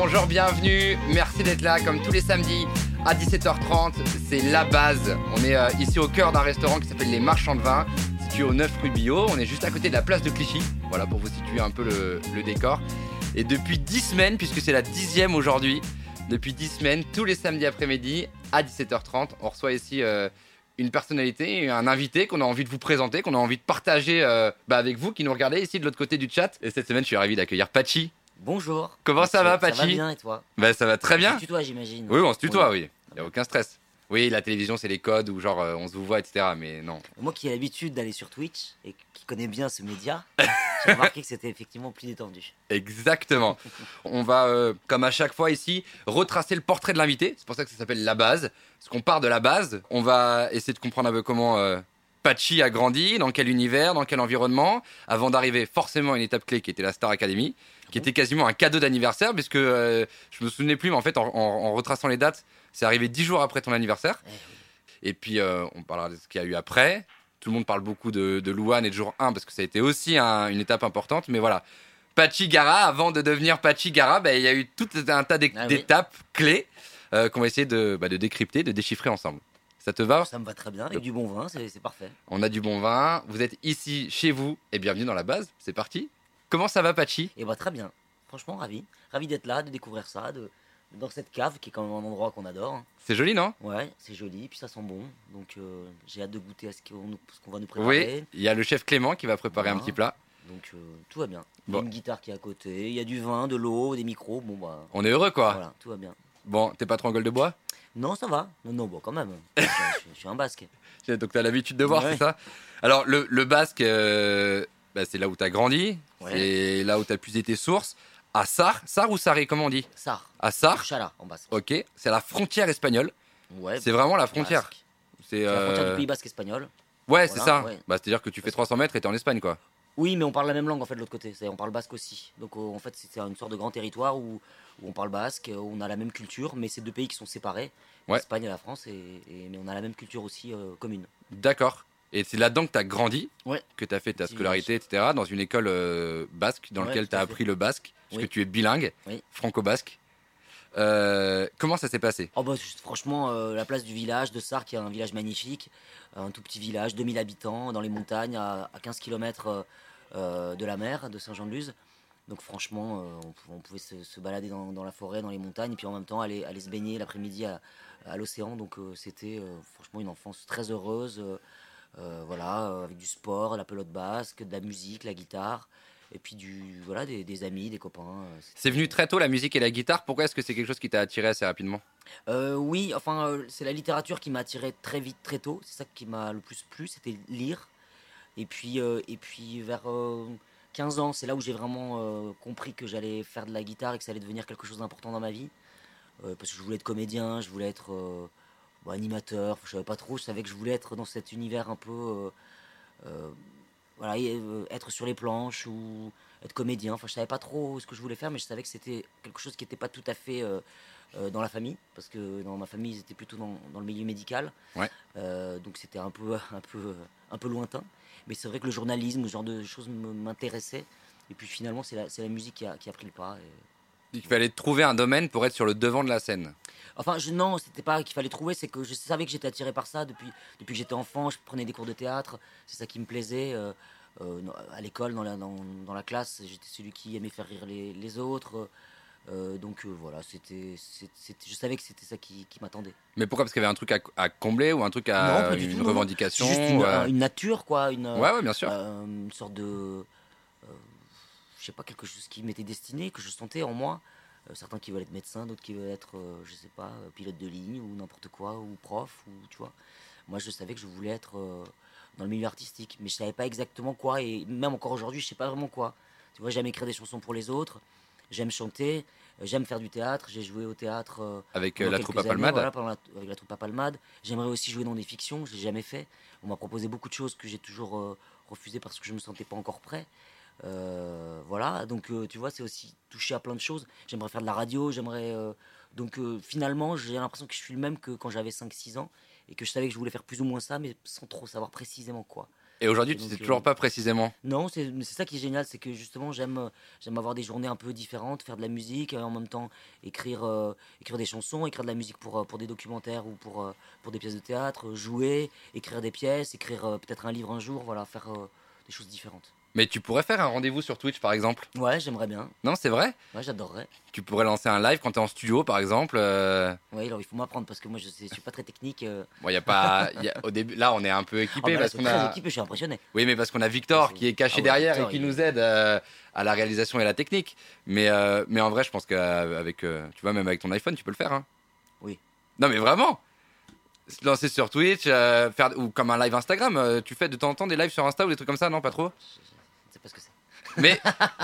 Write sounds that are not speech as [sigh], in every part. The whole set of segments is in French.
Bonjour, bienvenue. Merci d'être là comme tous les samedis à 17h30. C'est la base. On est euh, ici au cœur d'un restaurant qui s'appelle Les Marchands de Vin, situé au 9 rue Bio. On est juste à côté de la place de Clichy. Voilà pour vous situer un peu le, décor. Et depuis 10 semaines, puisque c'est la dixième aujourd'hui, depuis 10 semaines, tous les samedis après-midi à 17h30, on reçoit ici euh, une personnalité, un invité qu'on a envie de vous présenter, qu'on a envie de partager euh, bah, avec vous qui nous regardez ici de l'autre côté du chat. Et cette semaine, je suis ravi d'accueillir Pachi. Bonjour. Comment ça va, Pachi Ça va bien et toi? Bah, ça va très bien. Tu toi, j'imagine. Oui, on se tutoie, oui. Il n'y a aucun stress. Oui, la télévision, c'est les codes où genre euh, on se vous voit, etc. Mais non. Moi qui ai l'habitude d'aller sur Twitch et qui connais bien ce média, [laughs] j'ai remarqué que c'était effectivement plus détendu. Exactement. On va, euh, comme à chaque fois ici, retracer le portrait de l'invité. C'est pour ça que ça s'appelle la base. Parce qu'on part de la base. On va essayer de comprendre un peu comment euh, Pachi a grandi, dans quel univers, dans quel environnement, avant d'arriver forcément à une étape clé qui était la Star Academy, qui était quasiment un cadeau d'anniversaire, puisque euh, je me souvenais plus, mais en fait, en, en- en retraçant les dates, c'est arrivé dix jours après ton anniversaire. Et puis, euh, on parlera de ce qu'il y a eu après. Tout le monde parle beaucoup de, de Louane et de jour 1 parce que ça a été aussi un- une étape importante. Mais voilà, Pachi Gara, avant de devenir Pachi Gara, ben, il y a eu tout un tas Ah oui. d'étapes clés euh, qu'on va essayer de, bah, de décrypter, de déchiffrer ensemble. Ça te va Ça me va très bien, avec du bon vin, c'est parfait. On a du bon vin. Vous êtes ici, chez vous, et bienvenue dans la base. C'est parti. Comment ça va, Pachi? Et bah très bien. Franchement, ravi. Ravi d'être là, de découvrir ça, de, dans cette cave qui est quand même un endroit qu'on adore. C'est joli, non? Ouais, c'est joli, puis ça sent bon. Donc euh, j'ai hâte de goûter à ce qu'on va nous Oui. préparer. Il y a le chef Clément qui va préparer un petit plat. Donc euh, tout va bien. Il y Bon. a une guitare qui est à côté, il y a du vin, de l'eau, des micros. Bon bah On est heureux, quoi. voilà, tout va bien. Bon, t'es pas trop en gueule de bois? Non, ça va. Non, non, bon, quand même. je, suis- [laughs] je suis un basque. [laughs] Donc t'as l'habitude de voir, Ouais. c'est ça? Alors le, le basque, euh, bah, c'est là où t'as grandi, Ouais. c'est là où t'as puisé tes sources. À Sar, Sar ou Saré, comment on dit Sar. À Sar, Chala en basque. ok, c'est la frontière espagnole. Ouais. C'est vraiment la frontière. C'est la frontière euh, du Pays basque espagnol. Ouais, c'est ça. ouais. Bah, c'est-à-dire que tu fais 300 mètres et t'es en Espagne, quoi. Oui, mais on parle la même langue en fait de l'autre côté. On parle basque aussi. Donc euh, en fait, c'est une sorte de grand territoire où, où on parle basque, où on a la même culture, mais c'est deux pays qui sont séparés. Ouais. L'Espagne et la France, et, et- mais on a la même culture aussi euh, commune. D'accord. Et c'est là-dedans que t'as grandi, Ouais. que t'as fait ta scolarité, etc., dans une école euh, basque, dans Ouais, laquelle t'as fait. appris le basque, parce Oui. que tu es bilingue, Oui. franco-basque. Euh, comment ça s'est passé? Oh bah, franchement, euh, la place du village de Sar, qui est un village magnifique, un tout petit village, 2000 habitants, dans les montagnes, à, à 15 km de la mer, de Saint-Jean-de-Luz. Donc franchement, on, pou- on pouvait se, se balader dans, dans la forêt, dans les montagnes, et puis en même temps aller, aller se baigner l'après-midi à, à l'océan. Donc c'était franchement une enfance très heureuse, voilà, euh, avec du sport, la pelote basque, de la musique, la guitare, et puis du, voilà, des, des amis, des copains. euh, C'est venu très tôt la musique et la guitare. Pourquoi est-ce que c'est quelque chose qui t'a attiré assez rapidement? Euh, oui, enfin, euh, c'est la littérature qui m'a attiré très vite, très tôt. C'est ça qui m'a le plus plu, c'était lire. Et puis, euh, et puis vers euh, 15 ans, c'est là où j'ai vraiment euh, compris que j'allais faire de la guitare et que ça allait devenir quelque chose d'important dans ma vie. Euh, parce que je voulais être comédien, je voulais être euh, bon, animateur, je savais pas trop, je savais que je voulais être dans cet univers un peu. euh, euh, voilà, euh, être sur les planches ou être comédien. Enfin, je savais pas trop ce que je voulais faire, mais je savais que c'était quelque chose qui n'était pas tout à fait euh, euh, dans la famille, parce que dans ma famille, ils étaient plutôt dans, dans le milieu médical. Ouais. Euh, donc c'était un peu, [laughs] un peu, un peu lointain. Mais c'est vrai que le journalisme, ce genre de choses m'intéressait. Et puis finalement, c'est la, la musique qui a, qui a pris le pas. et- Il fallait trouver un domaine pour être sur le devant de la scène. Enfin, je, non, c'était pas qu'il fallait trouver, c'est que je savais que j'étais attiré par ça depuis, depuis que j'étais enfant. Je prenais des cours de théâtre, c'est ça qui me plaisait. euh, euh, à l'école, dans la, dans, dans la classe, j'étais celui qui aimait faire rire les, les autres. euh, donc euh, voilà, c'était, je savais que c'était ça qui, qui m'attendait. Mais pourquoi? Parce qu'il y avait un truc à, à combler ou un truc à Non, une tout, revendication juste une, euh, une nature, quoi. Une, Ouais, ouais, bien sûr. une sorte de. Je sais pas, quelque chose qui m'était destiné, que je sentais en moi. Euh, certains qui veulent être médecins, d'autres qui veulent être, euh, je sais pas, euh, pilote de ligne ou n'importe quoi, ou prof, ou tu vois. Moi, je savais que je voulais être euh, dans le milieu artistique, mais je savais pas exactement quoi, et même encore aujourd'hui, je sais pas vraiment quoi. Tu vois, j'aime écrire des chansons pour les autres, j'aime chanter, j'aime faire du théâtre, j'ai joué au théâtre. Avec la troupe à Palmade. voilà, pendant la- avec la troupe à Palmade. J'aimerais aussi jouer dans des fictions, je l'ai jamais fait. On m'a proposé beaucoup de choses que j'ai toujours refusé parce que je me sentais pas encore prêt. Euh, voilà, donc euh, tu vois, c'est aussi toucher à plein de choses. J'aimerais faire de la radio, j'aimerais. euh, donc finalement, j'ai l'impression que je suis le même que quand j'avais 5-6 ans et que je savais que je voulais faire plus ou moins ça, mais sans trop savoir précisément quoi. Et aujourd'hui, tu donc, sais toujours pas précisément. Non, c'est ça qui est génial, c'est que justement j'aime j'aime avoir des journées un peu différentes, faire de la musique, et en même temps écrire euh, écrire des chansons, écrire de la musique pour pour des documentaires ou pour pour des pièces de théâtre, jouer, écrire des pièces, écrire euh, peut-être un livre un jour, voilà, faire euh, des choses différentes. Mais tu pourrais faire un rendez-vous sur Twitch, par exemple. Ouais, j'aimerais bien. Non, c'est vrai? Ouais, j'adorerais. Tu pourrais lancer un live quand tu es en studio, par exemple. euh, Ouais, alors il faut m'apprendre parce que moi je, sais- je suis pas très technique. euh. Bon, y a pas. y a- Au début, là, on est un peu Ah, équipé bah parce qu'on a. équipé, je suis impressionné. Oui, mais parce qu'on a Victor qui est caché Ah ouais, derrière Victor, et qui il- nous aide euh, à la réalisation et à la technique. Mais, euh, mais en vrai, je pense qu'avec, tu vois, même avec ton iPhone, tu peux le faire. Hein. Oui. Non, mais vraiment. Se lancer sur Twitch, faire ou comme un live Instagram. tu fais de temps en temps des lives sur Insta ou des trucs comme ça, non, pas trop? Sais pas ce que c'est. Mais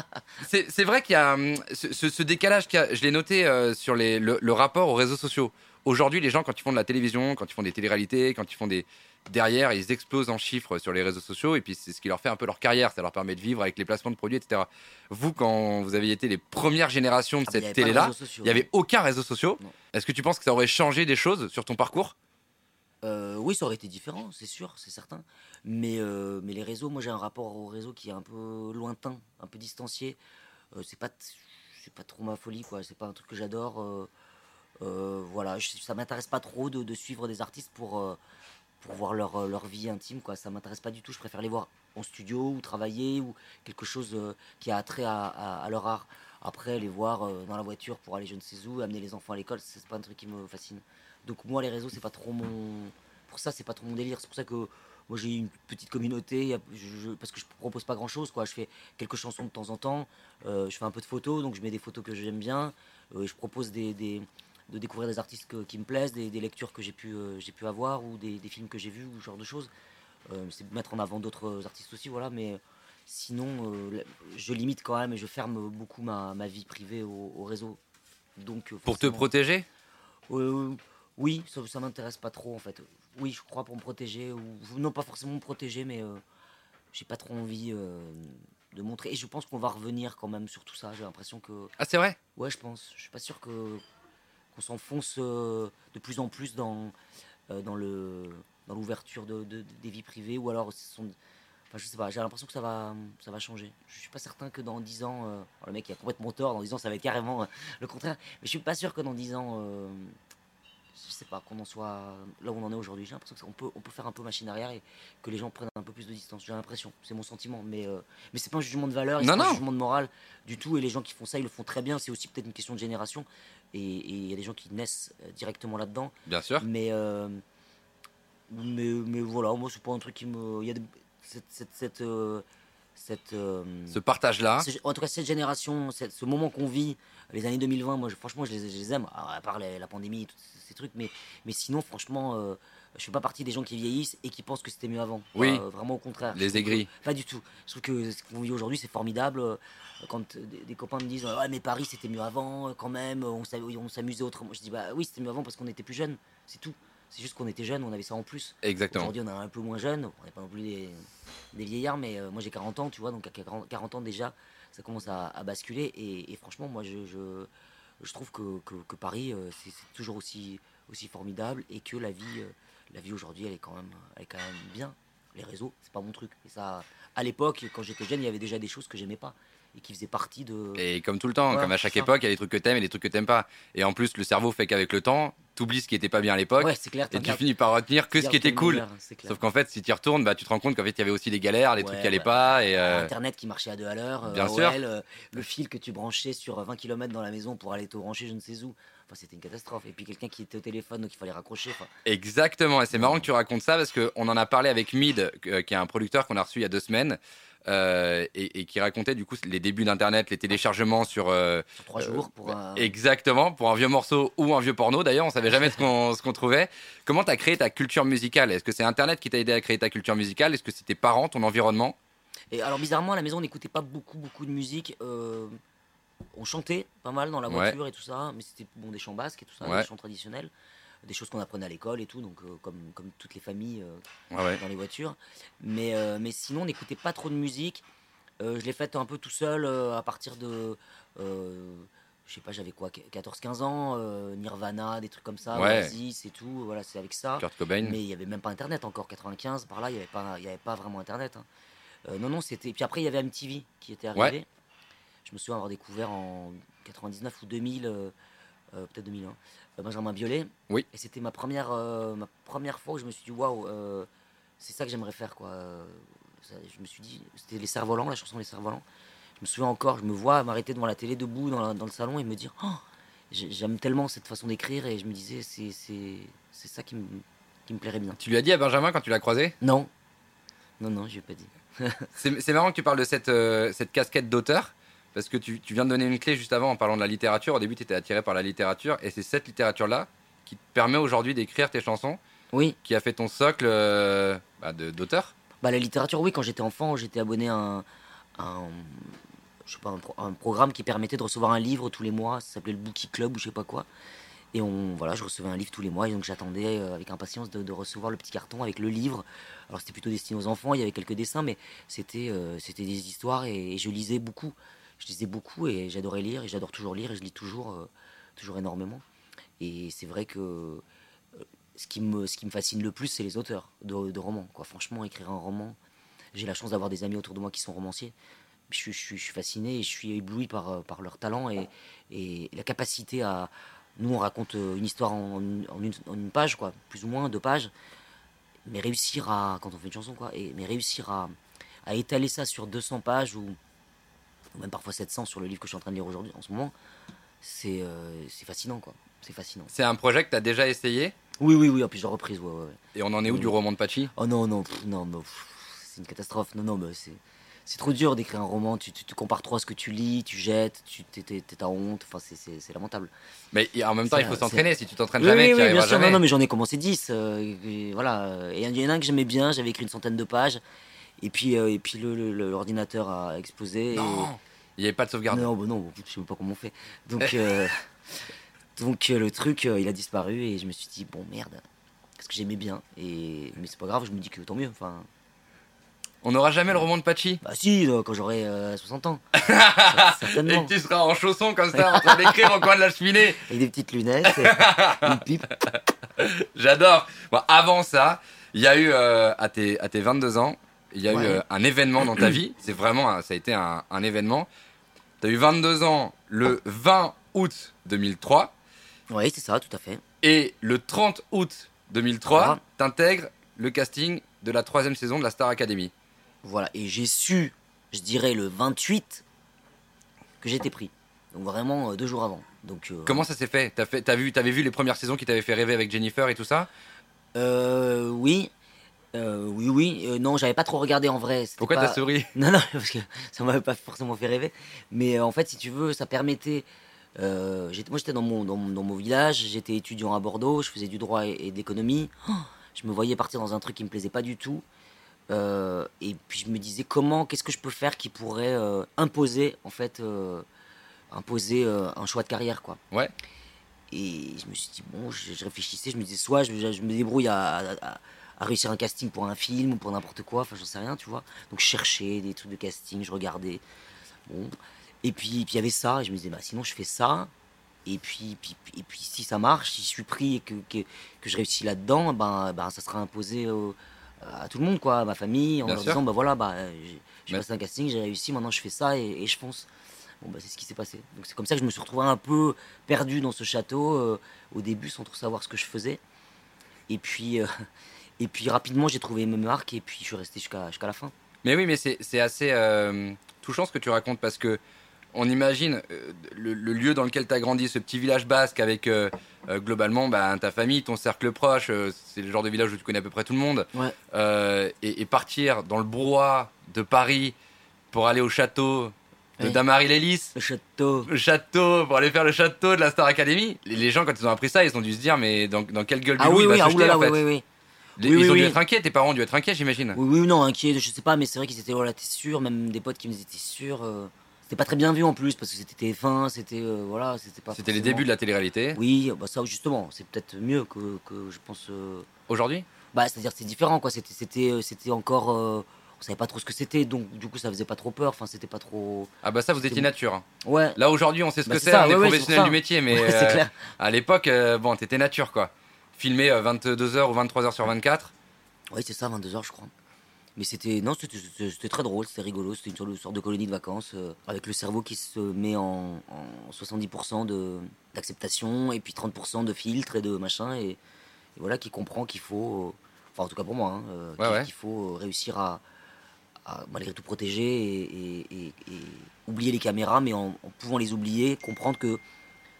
[laughs] c'est vrai qu'il y a hum, ce, ce- décalage qu'il. Je l'ai noté euh, sur les, le, le rapport aux réseaux sociaux. Aujourd'hui, les gens, quand ils font de la télévision, quand ils font des téléréalités, quand ils font des. Derrière, ils explosent en chiffres sur les réseaux sociaux et puis c'est ce qui leur fait un peu leur carrière. Ça leur permet de vivre avec les placements de produits, etc. Vous, quand vous aviez été les premières générations de Ah, cette télé-là, il n'y avait aucun réseau social. Est-ce que tu penses que ça aurait changé des choses sur ton parcours? Euh, oui, ça aurait été différent, c'est sûr, c'est certain. Mais, euh, mais les réseaux, moi j'ai un rapport au réseau qui est un peu lointain, un peu distancié. Euh, c'est pas, pas trop ma folie, quoi. C'est pas un truc que j'adore. voilà, ça m'intéresse pas trop de, suivre des artistes pour, voir leur, vie intime, quoi. Ça m'intéresse pas du tout. Je préfère les voir en studio ou travailler ou quelque chose qui a attrait à leur art. Après, les voir euh, dans la voiture pour aller je ne sais où, amener les enfants à l'école, c'est pas un truc qui me fascine. Donc moi, les réseaux, c'est pas trop mon. Pour ça, c'est pas trop mon délire. C'est pour ça que moi, j'ai une petite communauté. parce que je propose pas grand chose, quoi. Je fais quelques chansons de temps en temps. euh, je fais un peu de photos, donc je mets des photos que j'aime bien. euh, je propose de découvrir des artistes qui me plaisent, des, lectures que j'ai pu, euh, avoir ou des, films que j'ai vus ou ce genre de choses. C'est mettre en avant d'autres artistes aussi, voilà. Mais sinon, euh, je limite quand même et je ferme beaucoup ma, ma vie privée au, au réseau. Donc, euh, Pour te protéger? Euh, oui, ça, ça m'intéresse pas trop en fait. Oui, je crois pour me protéger, ou non pas forcément me protéger, mais j'ai pas trop envie de montrer. Et je pense qu'on va revenir quand même sur tout ça. J'ai l'impression que. Ah, c'est vrai? Ouais, je pense. Je suis pas sûr que qu'on s'enfonce euh, de plus en plus dans, euh, dans le dans l'ouverture de, de- des vies privées, ou alors ce sont. Enfin, je sais pas, j'ai l'impression que ça va, ça va changer. Je suis pas certain que dans 10 ans, euh, alors le mec il a complètement tort, dans 10 ans ça va être carrément euh, le contraire, mais je suis pas sûr que dans 10 ans, euh, je sais pas, qu'on en soit là où on en est aujourd'hui. J'ai l'impression qu'on peut, on peut faire un peu machine arrière et que les gens prennent un peu plus de distance. J'ai l'impression, c'est mon sentiment, mais, euh, mais c'est pas un jugement de valeur, c'est pas un jugement de morale du tout, et les gens qui font ça, ils le font très bien, c'est aussi peut-être une question de génération, et il y a des gens qui naissent directement là-dedans. Bien sûr. Mais, mais, mais voilà, moi, c'est pas un truc qui me. Il y a des- cette. cette, cette, euh, cette, euh, Ce partage-là. en tout cas, cette génération, cette- ce moment qu'on vit, les années 2020, moi, je- franchement, je les, je les aime, à à part les- la pandémie, tous ces- trucs, mais, mais sinon, franchement, euh, je fais pas partie des gens qui vieillissent et qui pensent que c'était mieux avant. Oui. Vraiment au contraire. Les aigris. Pas du tout. Je trouve que ce qu'on vit aujourd'hui, c'est formidable. Quand des, copains me disent Ouais, mais Paris, c'était mieux avant, quand même, on s'amusait autrement. Je dis Bah oui, c'était mieux avant parce qu'on était plus jeunes, c'est tout. C'est juste qu'on était jeunes, on avait ça en plus. Exactement. Aujourd'hui, on est un peu moins jeunes, on n'est pas non plus des, des vieillards, mais euh, moi j'ai 40 ans, tu vois, donc à 40 40 ans déjà, ça commence à, à basculer. Et, et franchement, moi je, je, je trouve que, que, que Paris, euh, c'est toujours aussi, aussi formidable et que la vie, euh, la vie aujourd'hui, elle, est quand même- elle est quand même bien. Les réseaux, c'est pas mon truc. Et ça, à l'époque, quand j'étais jeune, il y avait déjà des choses que j'aimais pas et qui faisaient partie de. Et comme tout le temps, comme à chaque époque, il y a des trucs que t'aimes et des trucs que t'aimes pas. Et en plus, le cerveau fait qu'avec le temps, t'oublies ce qui était pas bien à l'époque. Ouais, c'est clair. et tu finis par retenir que ce qui était cool. Sauf qu'en fait, si tu y retournes, bah, tu te rends compte qu'en fait, il y avait aussi des galères, des Ouais, trucs qui allaient ouais. pas. Et, euh, Internet qui marchait à deux à l'heure, euh, Bien AOL, sûr. euh, le fil que tu branchais sur 20 km dans la maison pour aller te brancher je ne sais où. Enfin, c'était une catastrophe. Et puis quelqu'un qui était au téléphone, donc il fallait raccrocher. Exactement, et c'est marrant que tu racontes ça parce qu'on en a parlé avec Mid, qui est un producteur qu'on a reçu il y a deux semaines, euh, et, et qui racontait du coup les débuts d'Internet, les téléchargements sur... euh, sur trois euh, jours pour bah, un. Exactement, pour un vieux morceau ou un vieux porno d'ailleurs, on savait jamais ce qu'on qu'on trouvait. Comment tu as créé ta culture musicale? Est-ce que c'est Internet qui t'a aidé à créer ta culture musicale? Est-ce que c'est tes parents, ton environnement? Et alors, bizarrement, à la maison, on n'écoutait pas beaucoup, beaucoup de musique. euh, on chantait pas mal dans la Ouais. voiture et tout ça, mais c'était bon, des chants basques et tout ça, Ouais. des chants traditionnels, des choses qu'on apprenait à l'école et tout, donc euh, comme, comme toutes les familles euh, ouais. dans les voitures. Mais, euh, mais sinon, on n'écoutait pas trop de musique. Je l'ai faite un peu tout seul à partir de, je sais pas, j'avais quoi, 14-15 ans, Nirvana, des trucs comme ça, Ouais. Oasis et tout, voilà, c'est avec ça. Kurt Cobain. Mais il y avait même pas internet encore, 95, par là, il y avait pas, y avait pas vraiment internet. hein. Non, non, c'était. Puis après, il y avait MTV qui était arrivé. Ouais. Je me souviens avoir découvert en 99 ou 2000, euh, peut-être 2001, euh, Benjamin Biolay. Oui. Et c'était ma première, euh, ma première fois où je me suis dit, waouh, euh, c'est ça que j'aimerais faire, quoi. Ça- je me suis dit, c'était Les Cerfs-Volants, la chanson Les Cerfs-Volants. Je me souviens encore, je me vois m'arrêter devant la télé debout dans, la- dans le salon et me dire, oh, j'ai- j'aime tellement cette façon d'écrire et je me disais, c'est ça qui me, qui me plairait bien. Tu lui as dit à Benjamin quand tu l'as croisé? Non. Non, non, je lui ai pas dit. C'est marrant que tu parles de cette, cette casquette d'auteur, parce que tu, tu viens de donner une clé juste avant en parlant de la littérature. Au début, tu étais attiré par la littérature, et c'est cette littérature-là qui te permet aujourd'hui d'écrire tes chansons, Oui, qui a fait ton socle euh, bah, d'auteur. bah, la littérature, oui, quand j'étais enfant, j'étais abonné à un, un- je sais pas, un, pro- un programme qui permettait de recevoir un livre tous les mois, ça s'appelait le Bookie Club ou je sais pas quoi. Et on, voilà, je recevais un livre tous les mois, et donc j'attendais euh, avec impatience de, de recevoir le petit carton avec le livre. Alors c'était plutôt destiné aux enfants, il y avait quelques dessins, mais c'était euh, c'était des histoires et, et je lisais beaucoup. Je lisais beaucoup et j'adorais lire, et j'adore toujours lire, et je lis toujours, euh, toujours énormément. Et c'est vrai que euh, ce qui me, ce qui me fascine le plus, c'est les auteurs de, romans. Quoi. Franchement, écrire un roman, j'ai la chance d'avoir des amis autour de moi qui sont romanciers. Je, je je suis fasciné et je suis ébloui par, euh, par leur talent et, et la capacité à. Nous, on raconte une histoire en, une, page, quoi, plus ou moins, deux pages. Mais réussir à. Quand on fait une chanson, quoi. Mais réussir à, à étaler ça sur 200 pages ou même parfois 700 sur le livre que je suis en train de lire aujourd'hui, en ce moment, c'est euh, fascinant, quoi. C'est fascinant. C'est un projet que tu as déjà essayé, Oui, oui, oui, en plusieurs reprises, ouais, ouais. ouais. et on en est où du roman de Pachi? Oh non, non, pff, non, c'est une catastrophe. Non, non, mais c'est. C'est trop dur d'écrire un roman, tu, tu, tu compares trop à ce que tu lis, tu jettes, tu t'es- à honte, enfin c'est- lamentable. Mais en même temps, il faut s'entraîner. Si tu t'entraînes Oui, jamais, oui, tu oui, bien sûr, jamais. non, non, mais j'en ai commencé 10, euh, et voilà. Et il y en a un que j'aimais bien, j'avais écrit une centaine de pages, et puis, euh, et puis le- le- le- l'ordinateur a explosé. et- Non, il n'y avait pas de sauvegarde. Non, bah non, je sais pas comment on fait. Donc, [laughs] euh, donc euh, le truc, il a disparu, et je me suis dit, bon merde, parce que j'aimais bien, et mais c'est pas grave, je me dis que tant mieux, enfin. On n'aura jamais le roman de Pachi? Bah si, quand j'aurai euh, 60 ans. [laughs] Et Certainement. que tu seras en chaussons comme ça, en train d'écrire au coin de la cheminée. Avec des petites lunettes, et [laughs] une pipe. J'adore. Bon, avant ça, il y a eu, euh, à, tes, à tes 22 ans, il y a eu Ouais. euh, un événement dans ta vie. [clears throat] C'est vraiment, un- ça a été un, un événement. Tu as eu 22 ans le 20 août 2003 Oui, c'est ça, tout à fait. et le 30 août 2003, Ah. t'intègres le casting de la troisième saison de la Star Academy. Voilà, et j'ai su, je dirais le 28, que j'étais pris. Donc vraiment euh, deux jours avant. Donc, euh, Comment ça s'est fait? T'as fait, vu, t'avais vu les premières saisons qui t'avaient fait rêver avec Jennifer et tout ça? Euh, Oui. Euh, oui, oui. Euh, non, j'avais pas trop regardé en vrai. c'était Pourquoi pas- t'as souri [laughs] Non, non, parce que ça m'avait pas forcément fait rêver. Mais euh, en fait, si tu veux, ça permettait. j'étais- moi, j'étais dans mon, dans, mon- dans mon village, j'étais étudiant à Bordeaux, je faisais du droit et, et de l'économie. Oh, je me voyais partir dans un truc qui me plaisait pas du tout. Et puis je me disais comment, qu'est-ce que je peux faire qui pourrait imposer, en fait, imposer un choix de carrière, quoi. Ouais. Et je me suis dit, bon, je, je réfléchissais, je me disais, soit je, je me débrouille à, à- à réussir un casting pour un film ou pour n'importe quoi, enfin, j'en sais rien, tu vois. Donc je cherchais des trucs de casting, je regardais. Bon. Et puis puis il y avait ça, et je me disais, bah sinon je fais ça. Et puis, puis, puis- et puis si ça marche, si je suis pris et que, que, que je réussis là-dedans, ben, ben ça sera imposé au- à tout le monde, quoi, à ma famille, en Bien leur sûr. disant, bah voilà, bah, j'ai passé un casting, j'ai réussi, maintenant je fais ça et, et je fonce. Bon, bah c'est ce qui s'est passé. Donc c'est comme ça que je me suis retrouvé un peu perdu dans ce château euh, au début sans trop savoir ce que je faisais. Et puis, euh, et puis rapidement j'ai trouvé mes marques et puis je suis resté jusqu'à jusqu'à la fin. Mais oui, mais c'est assez euh, touchant ce que tu racontes parce que on imagine euh, le, le lieu dans lequel tu as grandi, ce petit village basque avec euh, globalement bah, ta famille, ton cercle proche, c'est le genre de village où tu connais à peu près tout le monde. Ouais. Et, et partir dans le brouhaha de Paris pour aller au château de Oui. Damary-Lélis, Le château. le château, pour aller faire le château de la Star Academy. Les, les gens, quand ils ont appris ça, ils ont dû se dire, mais dans, dans quelle gueule du Ah loup oui, il va oui, se ah, jeter, en oui, fait oui, oui. Les- Oui, Ils oui, ont dû être inquiets, tes parents ont dû être inquiets, j'imagine. Oui, oui, non, inquiet, je sais pas, mais c'est vrai qu'ils étaient, voilà, t'es sûr, même des potes qui me disaient, t'es sûr. euh, C'était pas très bien vu en plus, parce que c'était TF1, c'était. euh, voilà, c'était pas. C'était les débuts de la télé-réalité. Oui, bah ça, justement, c'est peut-être mieux que, que je pense. euh, Aujourd'hui? Bah, c'est-à-dire, c'est différent, quoi. C'était, c'était, encore. euh, savait pas trop ce que c'était, donc du coup ça faisait pas trop peur. Enfin, c'était pas trop. Ah bah ça, vous étiez nature. hein. Ouais. Là aujourd'hui, on sait ce Bah, que c'est on est ouais, ouais, c'est professionnel pour du métier, mais Ouais, c'est clair. à l'époque, bon, t'étais nature quoi. Filmé 22h ou 23h sur 24. Oui, c'est ça, 22h, je crois. Mais c'était non, c'était- très drôle, c'était rigolo. C'était une sorte de- colonie de vacances euh, avec le cerveau qui se met en, en 70% de- d'acceptation et puis 30% de filtre et de machin. Et, et voilà, qui comprend qu'il faut, euh, enfin en tout cas pour moi, hein, euh, Ouais, qu'il ouais. faut réussir à, à malgré tout protéger et, et- et- et oublier les caméras, mais en, en pouvant les oublier, comprendre que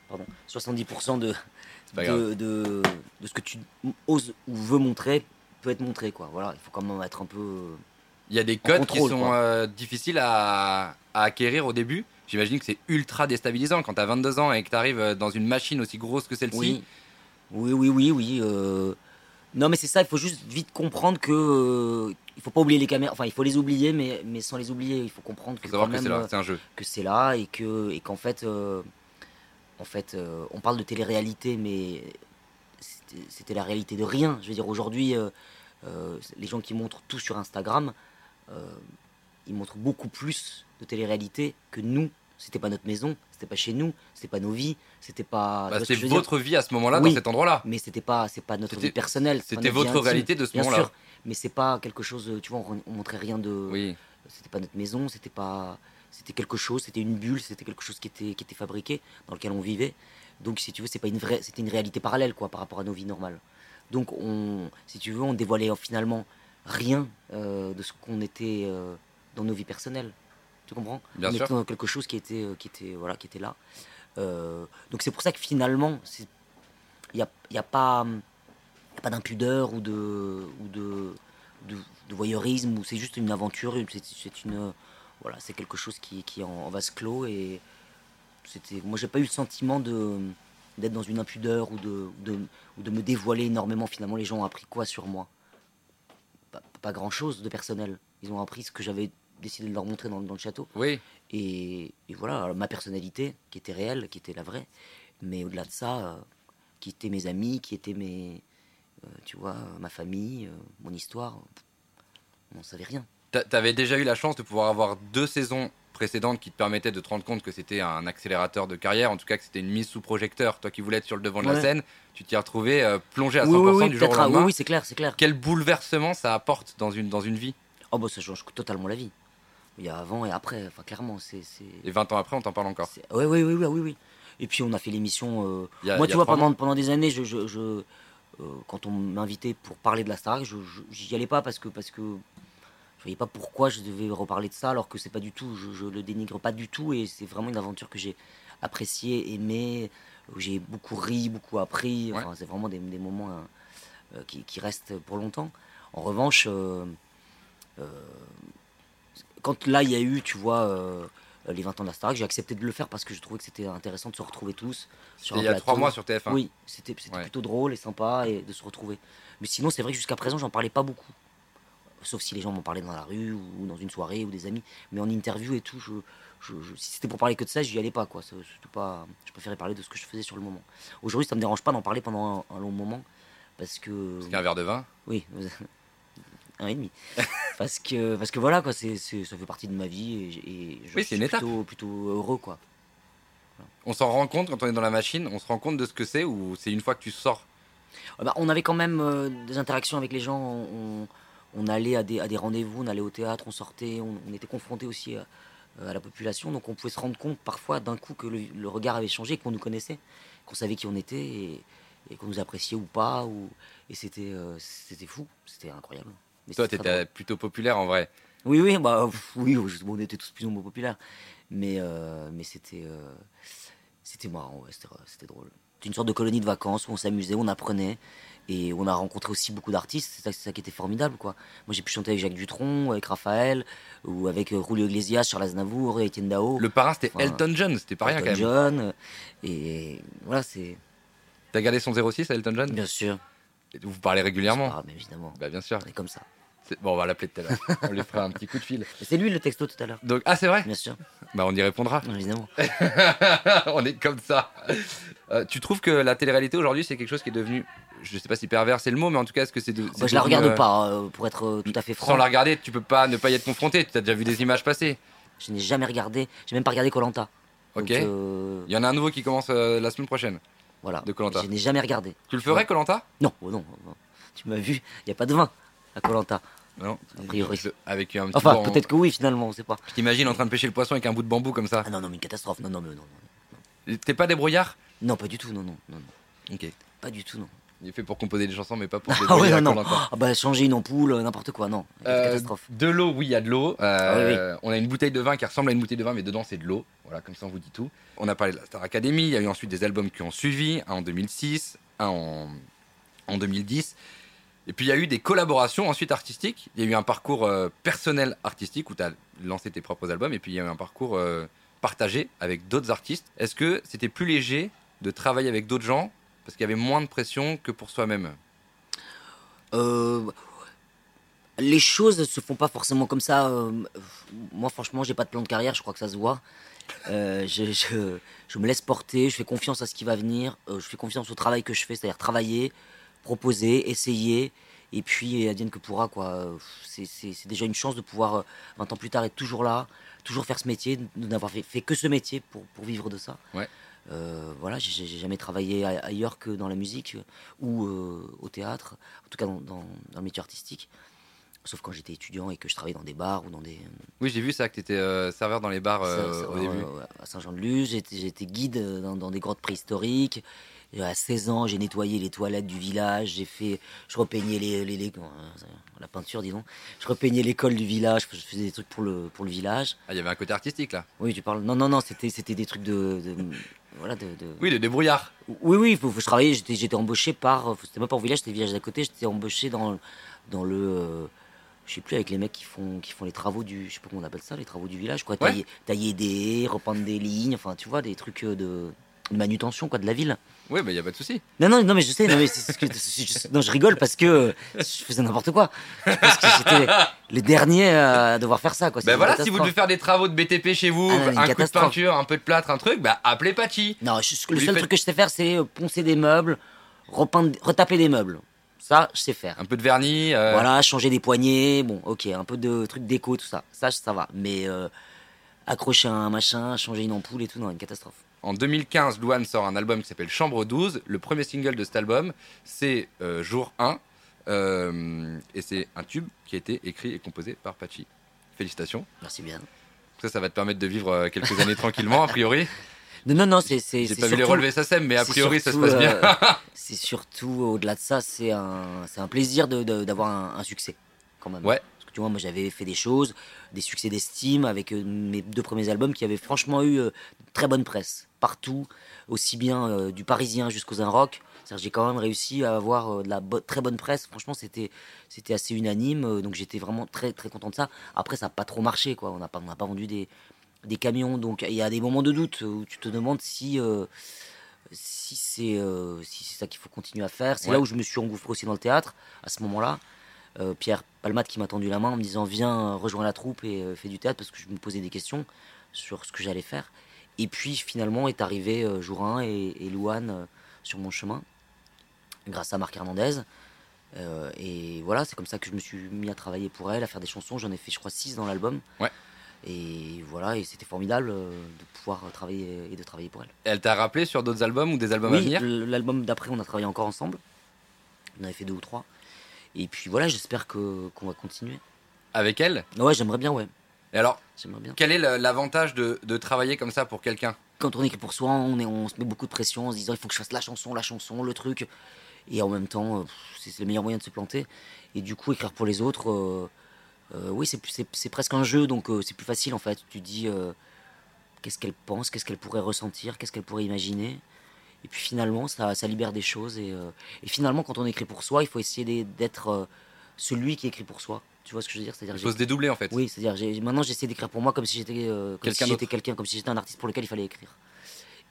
pardon, 70% de. De, de, de ce que tu oses ou veux montrer peut être montré quoi voilà il faut quand même être un peu euh, Il y a des codes qui sont euh, difficiles à, à acquérir au début. J'imagine que c'est ultra déstabilisant quand t'as 22 ans et que t'arrives dans une machine aussi grosse que celle-ci. oui oui oui oui oui euh, non mais c'est ça il faut juste vite comprendre que euh, il faut pas oublier les caméras enfin il faut les oublier mais mais sans les oublier il faut comprendre que que c'est là, euh, un jeu. que c'est là et que et qu'en fait euh, en fait euh, on parle de télé-réalité mais c'était la réalité de rien je veux dire aujourd'hui euh, euh, les gens qui montrent tout sur Instagram ils montrent beaucoup plus de télé-réalité que nous c'était pas notre maison c'était pas chez nous c'était pas nos vies c'était pas Bah, c'était votre vie à ce moment-là, Oui. dans cet endroit-là. mais c'était pas c'est pas notre vie personnelle C'était vie votre réalité de ce bien moment-là. sûr mais c'est pas quelque chose tu vois on, on montrait rien de Oui. c'était pas notre maison, c'était pas, c'était quelque chose, c'était une bulle, c'était quelque chose qui était, qui était fabriqué, dans lequel on vivait. Donc, si tu veux, c'est pas une vraie, c'était une réalité parallèle, quoi, par rapport à nos vies normales. Donc, on, si tu veux, on dévoilait euh, finalement rien euh, de ce qu'on était euh, dans nos vies personnelles. Tu comprends? Bien On sûr. était dans quelque chose qui était, qui était, voilà, qui était là. Euh, donc, c'est pour ça que finalement, il n'y a, y a pas, y a pas d'impudeur ou de, ou de, de, de voyeurisme ou c'est juste une aventure c'est une voilà c'est quelque chose qui, qui est en, vase clos et c'était moi j'ai pas eu le sentiment de d'être dans une impudeur ou de, de ou de me dévoiler énormément finalement les gens ont appris quoi sur moi? Pas, pas grand chose de personnel ils ont appris ce que j'avais décidé de leur montrer dans, dans le château Oui. et, et voilà, ma personnalité, qui était réelle, qui était la vraie. Mais au-delà de ça, euh, qui étaient mes amis, qui étaient mes. euh, tu vois, ma famille, euh, mon histoire, on n'en savait rien. T'a- T'avais déjà eu la chance de pouvoir avoir deux saisons précédentes qui te permettaient de te rendre compte que c'était un accélérateur de carrière, en tout cas que c'était une mise sous projecteur. Toi qui voulais être sur le devant de la scène, tu t'y es retrouvé euh, plongé à 100% oui, oui, oui, du jour au lendemain. oui, oui, c'est clair, c'est clair. Quel bouleversement ça apporte dans une, dans une vie? Oh, bah ça change totalement la vie. Il y a avant et après, enfin, clairement, c'est. Et 20 ans après, on t'en parle encore? ouais, oui, oui, oui, oui. Et puis on a fait l'émission. euh, Moi, tu vois, pendant, pendant des années, je, je, je, euh, quand on m'invitait pour parler de la Starac, je je- j'y allais pas parce que parce que je voyais pas pourquoi je devais reparler de ça alors que c'est pas du tout, je, je le dénigre pas du tout et c'est vraiment une aventure que j'ai appréciée, aimée, où j'ai beaucoup ri, beaucoup appris. Enfin, c'est vraiment des, des moments hein, euh, qui, qui restent pour longtemps. En revanche, euh, euh, quand là il y a eu, tu vois. euh, les 20 ans de la Starac, j'ai accepté de le faire parce que je trouvais que c'était intéressant de se retrouver tous sur un il y a trois mois sur TF1. Oui, c'était c'était Ouais. plutôt drôle et sympa et de se retrouver. Mais sinon, c'est vrai que jusqu'à présent, j'en parlais pas beaucoup. Sauf si les gens m'en parlaient dans la rue ou dans une soirée ou des amis. Mais en interview et tout, je, je- je- si c'était pour parler que de ça, j'y allais pas. Quoi. Pas, je préférais parler de ce que je faisais sur le moment. Aujourd'hui, ça me dérange pas d'en parler pendant un, un long moment. Parce que. Parce qu'un verre de vin? Oui, [laughs] un et demi. parce, que, parce que voilà, quoi, c'est, ça fait partie de ma vie et, et je Oui, c'est suis une étape. plutôt, plutôt heureux. quoi. On s'en rend compte quand on est dans la machine, on se rend compte de ce que c'est ou c'est une fois que tu sors? Ah bah, on avait quand même euh, des interactions avec les gens. On, on allait à des, à des rendez-vous, on allait au théâtre, on sortait, on, on était confronté aussi à, à la population. Donc on pouvait se rendre compte parfois d'un coup que le, le regard avait changé, qu'on nous connaissait, qu'on savait qui on était et, et qu'on nous appréciait ou pas. Ou, et c'était, euh, c'était fou, c'était incroyable. Mais Toi, très t'étais plutôt populaire en vrai. oui, oui, bah oui, on était tous plus ou moins populaires, mais euh, mais c'était euh, c'était marrant, ouais, c'était drôle. C'était une sorte de colonie de vacances où on s'amusait, on apprenait et on a rencontré aussi beaucoup d'artistes. C'est ça, qui était formidable, quoi. Moi, j'ai pu chanter avec Jacques Dutronc, avec Raphaël, ou avec euh, Julio Iglesias, Charles Aznavour, Etienne Dao, Le parrain, c'était Enfin, Elton John, c'était pas rien quand Elton même. John, euh, et voilà, c'est T'as gardé son 06 à Elton John? Bien sûr. Vous parlez régulièrement? Ah, mais évidemment, Bah bien sûr. on est comme ça. Bon, on va l'appeler tout à l'heure. on lui fera un petit coup de fil. Et C'est lui le texto tout à l'heure. Donc, ah, c'est vrai? Bien sûr, Bah, on y répondra. évidemment. [laughs] on est comme ça. Euh, tu trouves que la télé-réalité aujourd'hui, c'est quelque chose qui est devenu, je sais pas si pervers c'est le mot, mais en tout cas, est-ce que c'est. de- Bah, je la regarde euh, pas, euh, pour être euh, tout à fait franc. Sans la regarder, tu peux pas ne pas y être confronté. Tu as déjà vu des images passer. Je n'ai jamais regardé, j'ai même pas regardé Colanta. Ok. euh, Il y en a un nouveau qui commence euh, la semaine prochaine. voilà. de Koh-Lanta. Je n'ai jamais regardé. Tu le ferais, Colanta Non, oh non. Tu m'as vu, il n'y a pas de vin à Colanta. Non. A priori. Avec un petit Enfin, peut-être que oui, finalement, on sait pas. Je t'imagine en train de pêcher le poisson avec un bout de bambou comme ça. Ah non, non, mais une catastrophe. Non, non, mais non. Non, T'es pas débrouillard? Non pas du tout, non, non, non. Ok. Pas du tout, non. Il est fait pour composer des chansons, mais pas pour Ah ouais, non, non. Ah bah, changer une ampoule, euh, n'importe quoi, non. Une Euh, catastrophe. de l'eau, oui, il y a de l'eau. Euh, Ah On a une bouteille de vin qui ressemble à une bouteille de vin, mais dedans c'est de l'eau. Voilà, comme ça on vous dit tout. On a parlé de la Star Academy. Il y a eu ensuite des albums qui ont suivi, un en 2006, un en, en 2010. Et puis il y a eu des collaborations ensuite artistiques. Il y a eu un parcours euh, personnel artistique où tu as lancé tes propres albums. Et puis il y a eu un parcours partagé avec d'autres artistes. Est-ce que c'était plus léger de travailler avec d'autres gens parce qu'il y avait moins de pression que pour soi-même Euh, les choses ne se font pas forcément comme ça. euh, moi, franchement, j'ai pas de plan de carrière, je crois que ça se voit. Euh, je, je- je me laisse porter, je fais confiance à ce qui va venir, je fais confiance au travail que je fais, c'est-à-dire travailler, proposer, essayer, et puis advienne que pourra. quoi. C'est déjà une chance de pouvoir, euh, 20 ans plus tard, être toujours là, toujours faire ce métier, de n'avoir fait, fait que ce métier pour, pour vivre de ça. Ouais. Euh, voilà, j'ai jamais travaillé ailleurs que dans la musique euh, ou euh, au théâtre, en tout cas dans, dans- dans le métier artistique. Sauf quand j'étais étudiant et que je travaillais dans des bars ou dans des. Oui, j'ai vu ça, que tu étais serveur dans les bars euh, ça- ça- au début. euh, à Saint-Jean-de-Luz, j'étais guide dans, dans des grottes préhistoriques. À 16 ans, j'ai nettoyé les toilettes du village, j'ai fait, je repeignais les, les, les- euh, la peinture, disons. Je repeignais l'école du village, je faisais des trucs pour le, pour le village. Ah, il y avait un côté artistique là. Oui, tu parles. Non, non, non, c'était, c'était des trucs de, de- voilà, de, de- Oui, le débrouillard. Oui, oui, faut, faut je travaillais, j'étais, j'étais embauché par, c'était pas au village, c'était le village d'à côté, j'étais embauché dans, dans le, euh, je sais plus, avec les mecs qui font, qui font les travaux du, je sais pas comment on appelle ça, les travaux du village, quoi, Ouais. tailler, tailler des repeindre des lignes, enfin, tu vois, des trucs euh, de, de manutention, quoi, de la ville. Oui, bah, il n'y a pas de souci. Non, non, non, mais je sais, non, mais ce que, je, non, je rigole parce que euh, je faisais n'importe quoi. Parce que j'étais le dernier à devoir faire ça, quoi. Ben C'est voilà, si vous devez faire des travaux de BTP chez vous, Ah un coup de peinture, un peu de plâtre, un truc, bah appelez Pachi. Non, je- le seul truc que je sais faire, c'est euh, poncer des meubles, repeindre, retaper des meubles. Ça, je sais faire. Un peu de vernis. euh, Voilà, changer des poignées, bon, ok, un peu de trucs déco, tout ça. Ça, ça va. Mais euh, accrocher un machin, changer une ampoule et tout, non, une catastrophe. En 2015, Louane sort un album qui s'appelle Chambre 12. Le premier single de cet album, c'est euh, Jour 1. euh, et c'est un tube qui a été écrit et composé par Pachi. Félicitations. Merci bien. Ça, ça va te permettre de vivre euh, quelques années tranquillement, a priori. [laughs] Non, non, non, c'est. J'ai pas vu les relevés SACEM, mais a priori, ça se passe bien. euh, [laughs] c'est surtout, au-delà de ça, c'est un, plaisir de- de- d'avoir un, un succès, quand même. Ouais. Parce que tu vois, moi j'avais fait des choses, des succès d'estime avec euh, mes deux premiers albums qui avaient franchement eu euh, très bonne presse, partout, aussi bien euh, du Parisien jusqu'aux Un Rock. C'est-à-dire, J'ai quand même réussi à avoir euh, de la bo- très bonne presse. Franchement, c'était c'était assez unanime, donc j'étais vraiment très très content de ça. Après, ça n'a pas trop marché, quoi. On n'a pas on n'a pas vendu des des camions, donc il y a des moments de doute où tu te demandes si si c'est si c'est ça qu'il faut continuer à faire. C'est Ouais. là où je me suis engouffré aussi dans le théâtre à ce moment-là. Euh, Pierre Palmade qui m'a tendu la main en me disant viens euh, rejoins la troupe et euh, fais du théâtre parce que je me posais des questions sur ce que j'allais faire. Et puis finalement est arrivé jour 1 et, et Louane sur mon chemin grâce à Marc Hernandez. Euh, et voilà, c'est comme ça que je me suis mis à travailler pour elle, à faire des chansons. J'en ai fait, je crois, 6 dans l'album. Ouais. Et voilà, et c'était formidable de pouvoir travailler et de travailler pour elle. Elle t'a rappelé sur d'autres albums ou des albums à venir? l'album d'après, on a travaillé encore ensemble. On avait fait deux ou trois. Et puis voilà, j'espère que qu'on va continuer. Avec elle? Ouais, j'aimerais bien, ouais. Et alors, J'aimerais bien. quel est l'avantage de, de travailler comme ça pour quelqu'un? Quand on écrit pour soi, on, est, on se met beaucoup de pression en se disant il faut que je fasse la chanson, la chanson, le truc. Et en même temps, c'est le meilleur moyen de se planter. Et du coup, écrire pour les autres, euh, euh, oui, c'est presque un jeu, donc euh, c'est plus facile en fait. Tu dis euh, qu'est-ce qu'elle pense, qu'est-ce qu'elle pourrait ressentir, qu'est-ce qu'elle pourrait imaginer. Et puis finalement, ça, ça libère des choses. Et, euh, et finalement, quand on écrit pour soi, il faut essayer d'être euh, celui qui écrit pour soi. Tu vois ce que je veux dire? C'est-à-dire Il faut se dédoubler en fait. oui, c'est-à-dire maintenant j'essaie d'écrire pour moi comme si j'étais euh, Quelqu'un si quelqu'un, comme si j'étais un artiste pour lequel il fallait écrire.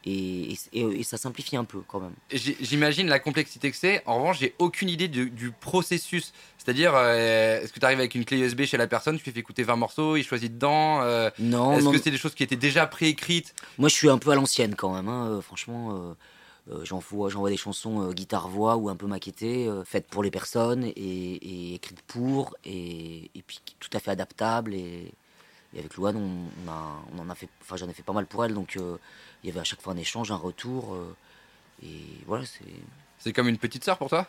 et, et- ça simplifie un peu quand même. J'imagine la complexité que c'est. En revanche, j'ai aucune idée du, du processus. C'est-à-dire, euh, est-ce que tu arrives avec une clé USB chez la personne, tu lui fais écouter 20 morceaux, il choisit dedans euh, Non, Est-ce que c'est des choses qui étaient déjà préécrites? Moi je suis un peu à l'ancienne quand même. hein, franchement, euh, j'envoie, j'envoie des chansons euh, guitare-voix ou un peu maquettées, euh, faites pour les personnes et, et écrites pour, et, et puis tout à fait adaptables. Et, et avec Louane, on, on a, on en a fait, enfin j'en ai fait pas mal pour elle, donc euh, il y avait à chaque fois un échange, un retour. euh, et voilà, c'est. C'est comme une petite sœur pour toi?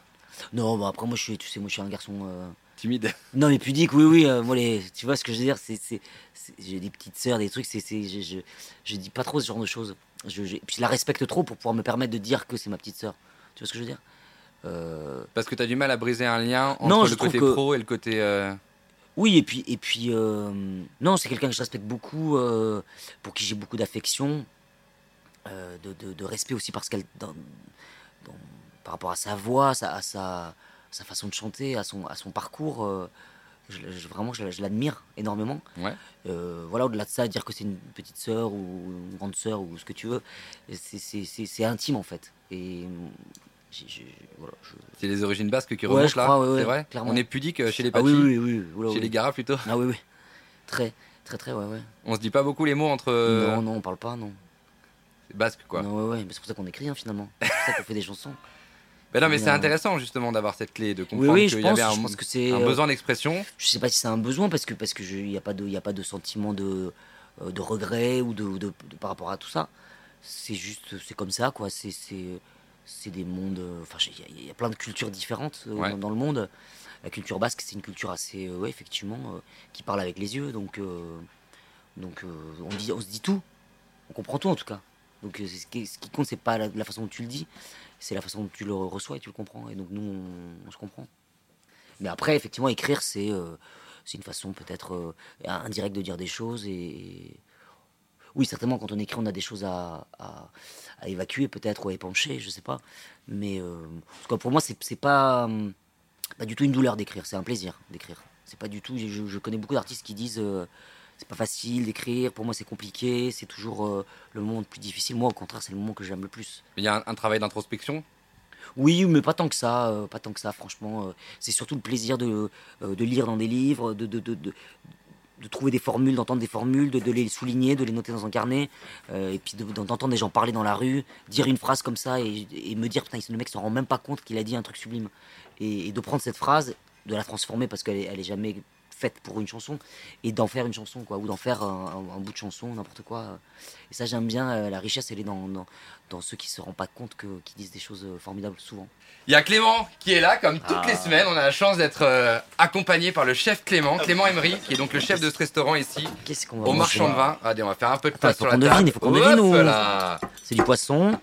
Non, bah après moi je suis, tu sais, moi je suis un garçon. euh, Timide. [laughs] Non mais pudique, oui, oui. euh, moi, les, tu vois ce que je veux dire c'est, j'ai des petites sœurs, des trucs. C'est, c'est, je, je, je dis pas trop ce genre de choses. Je, je- puis je la respecte trop pour pouvoir me permettre de dire que c'est ma petite sœur. Tu vois ce que je veux dire? Euh, Parce que tu as du mal à briser un lien entre Non, le côté que- pro et le côté. euh, Oui, et puis, et puis euh, non, c'est quelqu'un que je respecte beaucoup, pour qui j'ai beaucoup d'affection, de, de- de respect aussi parce qu'elle, dans- dans- par rapport à sa voix, à sa, à sa, sa façon de chanter, à son, à son parcours, je, je- vraiment, je, je l'admire énormément. Ouais. Euh, voilà, au-delà de ça, dire que c'est une petite sœur ou une grande sœur ou ce que tu veux, c'est- c'est c'est- c'est intime en fait. Et voilà, C'est les origines basques qui Ouais, remontent là crois, ouais, ouais, C'est vrai clairement. On est pudique euh, chez les Ah papis, oui, oui, oui. oula, chez les garas plutôt. Ah oui, oui. Très, très, très, ouais, ouais. On se dit pas beaucoup les mots entre euh, Non, non, on parle pas, non. basques quoi. Non, ouais, ouais, c'est pour ça qu'on écrit hein, finalement. C'est pour ça qu'on fait des chansons. Ben non, mais Mais, c'est euh, intéressant justement d'avoir cette clé, de Oui, comprendre oui, je qu'il y avait un, je pense que c'est. un euh, besoin d'expression. je sais pas si c'est un besoin parce que parce que il y a pas de y a pas de sentiment de euh, de regret ou de, de- de- par rapport à tout ça. C'est juste c'est comme ça quoi. C'est c'est c'est des mondes. Enfin, il y, a- il y a plein de cultures différentes Ouais. dans, dans le monde. La culture basque, c'est une culture assez, ouais, effectivement, euh, qui parle avec les yeux. Donc euh, donc euh, on dit on se dit tout. On comprend tout en tout cas. Donc ce, qui, ce qui compte, c'est pas la, la façon dont tu le dis, c'est la façon dont tu le reçois et tu le comprends. Et donc nous, on, se comprend. Mais après, effectivement, écrire, c'est euh, une façon peut-être euh, indirecte de dire des choses. Et oui, certainement, quand on écrit, on a des choses à, à, évacuer, peut-être, ou à épancher, je sais pas. Mais euh, pour moi, c'est pas, pas du tout une douleur d'écrire, c'est un plaisir d'écrire. C'est pas du tout. Je, je connais beaucoup d'artistes qui disent euh, c'est pas facile d'écrire, pour moi, c'est compliqué, c'est toujours euh, le moment le plus difficile. Moi, au contraire, c'est le moment que j'aime le plus. Il y a un, un travail d'introspection? Oui, mais pas tant que ça, euh, pas tant que ça, franchement. euh, c'est surtout le plaisir de, de lire dans des livres, de, de, de, de, trouver des formules, d'entendre des formules, de, les souligner, de les noter dans un carnet, et puis de- d'entendre des gens parler dans la rue, dire une phrase comme ça et, et me dire, putain, le mec se rend même pas compte qu'il a dit un truc sublime. Et, et de prendre cette phrase, de la transformer parce qu'elle est, elle est jamais faite pour une chanson, et d'en faire une chanson, quoi, ou d'en faire un, un- un bout de chanson, n'importe quoi. Et ça, j'aime bien, euh, la richesse, elle est dans, dans, dans ceux qui se rendent pas compte que, qui disent des choses euh, formidables souvent. Il y a Clément qui est là, comme toutes Ah. les semaines. On a la chance d'être euh, accompagné par le chef Clément, Clément Emery, qui est donc le chef de ce restaurant ici, Qu'est-ce qu'on va au marchand de vin. Allez, on va faire un peu de place sur la table. devine, il faut qu'on devine. C'est du poisson.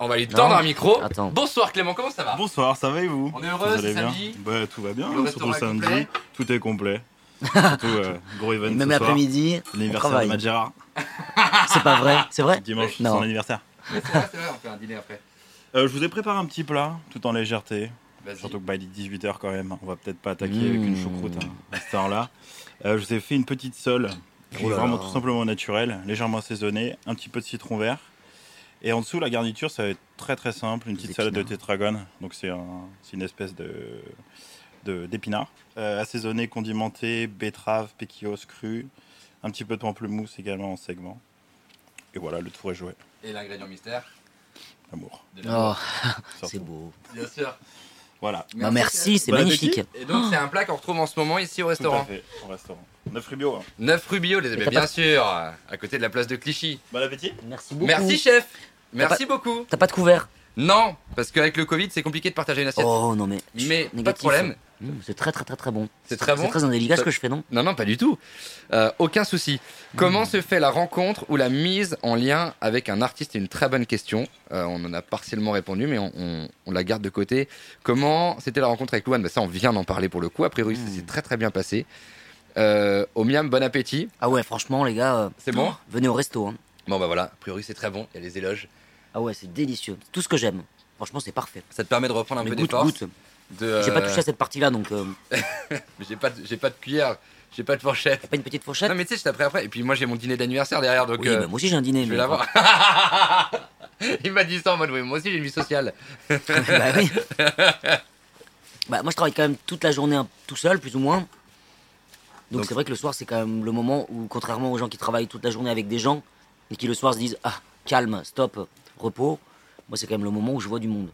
On va lui Non. tendre un micro. Attends. Bonsoir Clément, comment ça va Bonsoir, ça va et vous On est heureux, Vous allez c'est bien samedi Bah, Tout va bien, Le surtout le est samedi. complet Tout est complet. [laughs] surtout euh, gros event Même l'après-midi, L'anniversaire de travaille. Matt Gérard. [laughs] C'est pas vrai, c'est vrai Dimanche, Non. son anniversaire. C'est vrai, c'est vrai, on fait un dîner après. Euh, je vous ai préparé un petit plat, tout en légèreté. Vas-y. Surtout que bah, il est 18h quand même. On va peut-être pas attaquer Mmh. avec une choucroute hein, à cette heure-là. Euh, je vous ai fait une petite sole, qui Oh est vraiment tout simplement naturelle, légèrement assaisonnée, un petit peu de citron vert. Et en dessous, la garniture, ça va être très très simple. Une petite salade de tétragone. Donc c'est un- c'est une espèce de de- d'épinards. Euh, assaisonné, condimenté, betterave, péquillos cru. Un petit peu de pamplemousse également en segment. Et voilà, le tour est joué. Et l'ingrédient mystère? Amour. de la- Oh, c'est beau. Bien sûr. Voilà. Bah merci, c'est magnifique. Et donc c'est un plat qu'on retrouve en ce moment ici au Tout à restaurant. fait, au restaurant. 9 rubio. hein. 9 rue Bio, les amis, bien pas- sûr, à côté de la place de Clichy. Bon appétit Merci beaucoup. Merci chef Merci beaucoup T'as pas de couvert Non, parce qu'avec le Covid, c'est compliqué de partager une assiette. Oh non mais. Mais pas de négatif. problème. Mmh, c'est très très très très bon. C'est très bon C'est très indélicat ce Ça- que je fais, non Non, non, pas du tout. Euh, aucun souci. Comment se fait la rencontre ou la mise en lien avec un artiste? C'est une très bonne question. Euh, on en a partiellement répondu, mais on, on- on la garde de côté. Comment c'était la rencontre avec Louane? Bah, Ça, on vient d'en parler pour le coup. A priori, ça Mm. s'est très très bien passé. Euh, au miam, bon appétit. Ah ouais, franchement les gars, euh, C'est bon venez au resto. hein. Bon, bah voilà, a priori, c'est très bon. Il y a les éloges. Ah ouais, c'est délicieux. C'est Tout ce que j'aime. Franchement, c'est parfait. Ça te permet de reprendre un Mais peu goûte, d'effort. goûte. de, J'ai pas touché à cette partie-là, donc euh, [laughs] J'ai pas, de- j'ai pas de cuillère. J'ai pas de fourchette. T'as pas une petite fourchette Non, mais tu sais, je appris après. Et puis moi, j'ai mon dîner d'anniversaire derrière, donc Oui, euh, bah, moi aussi j'ai un dîner. je vais l'avoir. [laughs] Il m'a dit ça en mode, oui, moi aussi j'ai une vie sociale. [laughs] bah oui. Bah, moi je travaille quand même toute la journée hein, tout seul, plus ou moins. Donc c'est vrai que le soir c'est quand même le moment où, contrairement aux gens qui travaillent toute la journée avec des gens et qui le soir se disent Ah, calme, stop, repos, moi c'est quand même le moment où je vois du monde.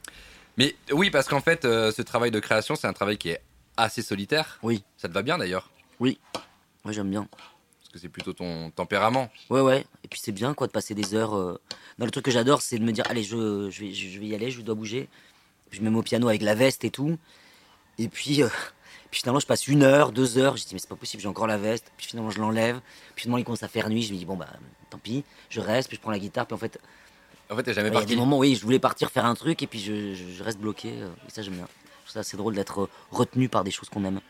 Mais oui, parce qu'en fait, euh, ce travail de création, c'est un travail qui est assez solitaire. Oui, Ça te va bien d'ailleurs, moi j'aime bien. parce que c'est plutôt ton tempérament. Ouais, ouais. Et puis c'est bien quoi de passer des heures. euh, Non, le truc que j'adore c'est de me dire Allez, je, je, vais, je, je vais y aller, je dois bouger. Je me mets au piano avec la veste et tout. Et puis, euh, puis finalement je passe une heure, deux heures. Je dis Mais c'est pas possible, j'ai encore la veste. Puis finalement je l'enlève. Puis finalement il commence à faire nuit. Je me dis Bon bah tant pis, je reste. Puis je prends la guitare. Puis en fait, En fait, t'es jamais il y a parti. des moments, oui, je voulais partir faire un truc. Et puis je, je- je reste bloqué. euh, Et ça j'aime bien. Je trouve ça assez drôle d'être euh, retenu par des choses qu'on aime.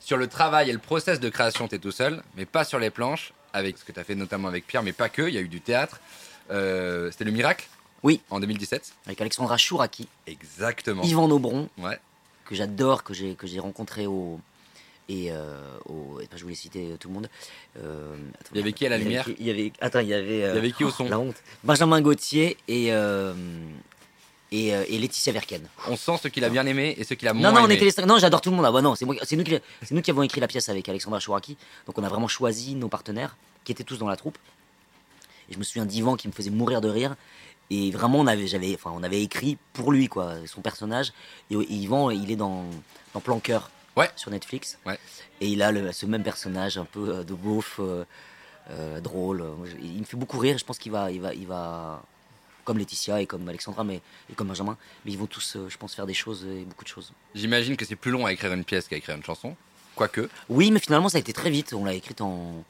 Sur le travail et le process de création, t'es tout seul, mais pas sur les planches, avec ce que t'as fait notamment avec Pierre, mais pas que. Il y a eu du théâtre. Euh, C'était le miracle? Oui. En 2017. Avec Alexandra Chouraki, Exactement. Yvan Aubron. Ouais. Que j'adore, que j'ai que j'ai rencontré au et euh, au et pas je voulais citer tout le monde. Euh, attends, Il y avait qui à la il y avait lumière Il y avait attends il y avait euh, Il y avait qui au son la honte Benjamin Gauthier et et, et Laetitia Verken. On sent ce qu'il a bien aimé et ce qu'il a moins Non non on aimé. était les cinq. Non j'adore tout le monde. Ah bah non c'est moi c'est nous qui c'est nous qui avons écrit la pièce avec Alexandra Chouraki. Donc on a vraiment choisi nos partenaires qui étaient tous dans la troupe. Et je me souviens d'Yvan qui me faisait mourir de rire. Et vraiment, on avait, j'avais, enfin, on avait écrit pour lui, quoi, son personnage. Et, et Yvan, il est dans, dans Plan Cœur Ouais. sur Netflix. Ouais. Et il a le- ce même personnage, un peu euh, de beauf, euh, euh, drôle. Il me fait beaucoup rire. Je pense qu'il va, il va, il va, comme Laetitia et comme Alexandra, mais et comme Benjamin, mais ils vont tous, je pense, faire des choses et beaucoup de choses. J'imagine que c'est plus long à écrire une pièce qu'à écrire une chanson. Quoique. Oui, mais finalement, ça a été très vite. On l'a écrite en,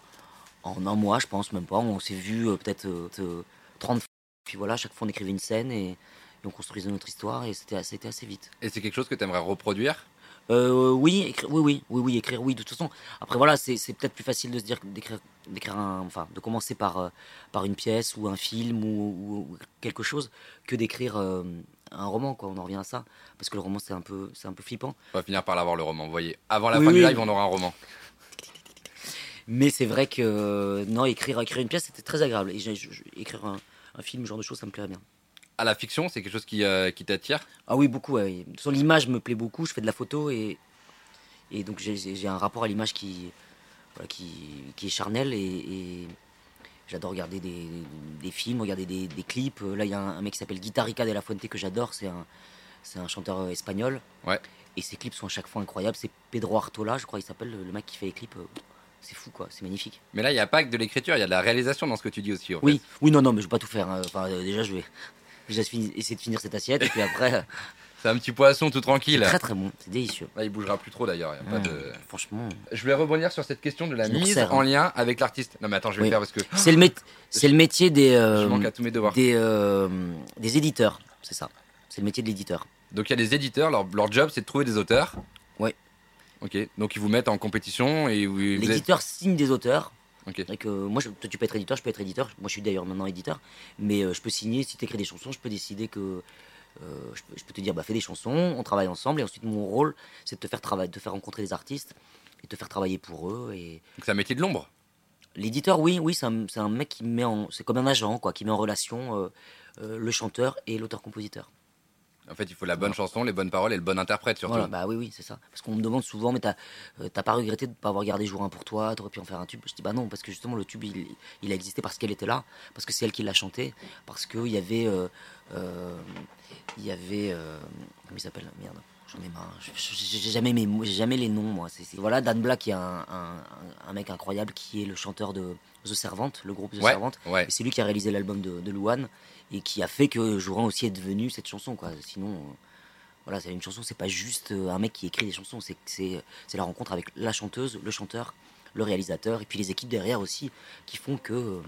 en un mois, je pense, même pas. On s'est vu euh, peut-être euh, euh, 30 fois. Puis voilà, chaque fois, on écrivait une scène et, et on construisait notre histoire et c'était assez vite. Et c'est quelque chose que t'aimerais reproduire? Euh, oui, écrire, oui, oui, oui, oui, écrire, oui, de toute façon. Après, voilà, c'est peut-être plus facile de se dire d'écrire, enfin, de commencer par, euh, par une pièce ou un film ou, quelque chose que d'écrire euh, un roman, quoi. On en revient à ça. Parce que le roman, c'est un peu, c'est un peu flippant. On va finir par l'avoir le roman. Vous voyez, avant la Oui, fin du live, on aura un roman. Mais c'est vrai que non, écrire, écrire une pièce, c'était très agréable. Et écrire un, un film, ce genre de choses, ça me plairait bien. À la fiction, c'est quelque chose qui, euh, qui t'attire? Ah oui, beaucoup. ouais, oui. De toute façon, l'image me plaît beaucoup. Je fais de la photo et, et donc j'ai- un rapport à l'image qui, voilà, qui, qui est charnel et, et j'adore regarder des, des films, regarder des, des clips. Euh, Là, il y a un, un mec qui s'appelle Guitarica de la Fuente que j'adore. C'est un, chanteur euh, espagnol. Ouais. Et ses clips sont à chaque fois incroyables. C'est Pedro Artola, je crois, il s'appelle le, le mec qui fait les clips. C'est fou, quoi. C'est magnifique. Mais là, il n'y a pas que de l'écriture, il y a de la réalisation dans ce que tu dis aussi. en fait. Oui, oui, non, non, mais je vais pas tout faire. hein. Enfin, euh, déjà, je vais, déjà essayer de finir cette assiette et puis après, euh, C'est un petit poisson tout tranquille. très très bon. C'est délicieux. Là, il bougera plus trop d'ailleurs. Mmh, de... Franchement. Je voulais rebondir sur cette question de la mise en hein. lien avec l'artiste. Non, mais attends, je vais Oui. le faire parce que C'est le, mét- c'est le métier des, euh, je manque à tous mes devoirs. des, euh, des éditeurs, c'est ça. C'est le métier de l'éditeur. Donc, il y a des éditeurs, leur, leur job, c'est de trouver des auteurs. Ok, donc ils vous mettent en compétition et vous, L'éditeur signe des auteurs. Ok. Donc, euh, moi, je- toi, tu peux être éditeur, je peux être éditeur. Moi, je suis d'ailleurs maintenant éditeur. Mais euh, je peux signer, si tu écris des chansons, je peux décider que. euh, je, peux, je peux te dire, bah, fais des chansons, on travaille ensemble. Et ensuite, mon rôle, c'est de te faire, travailler, de te faire rencontrer des artistes et de te faire travailler pour eux. Et Donc, c'est un métier de l'ombre. l'éditeur, oui, oui, c'est un, c'est un mec qui met en. C'est comme un agent, quoi, qui met en relation euh, euh, le chanteur et l'auteur-compositeur. En fait, il faut la bonne chanson, les bonnes paroles et le bon interprète surtout. Voilà, bah oui, oui, c'est ça. Parce qu'on me demande souvent, mais t'as euh, pas regretté de pas avoir gardé jour 1 pour toi, t'aurais pu en faire un tube? Je dis bah non, parce que justement le tube il, il a existé parce qu'elle était là, parce que c'est elle qui l'a chanté, parce qu'il y avait. euh, euh, il y avait. euh, comment il s'appelle? Merde. J'en ai marre. J'ai jamais, mes jamais les noms, moi. Voilà, Dan Black, qui est un, un- un mec incroyable, qui est le chanteur de The Servant, le groupe The Ouais, Servant. ouais. C'est lui qui a réalisé l'album de, de Louane et qui a fait que Jouran aussi est devenu cette chanson, quoi. Sinon, euh, voilà, c'est une chanson, c'est pas juste euh, un mec qui écrit des chansons, c'est c'est c'est la rencontre avec la chanteuse, le chanteur, le réalisateur et puis les équipes derrière aussi qui font que euh,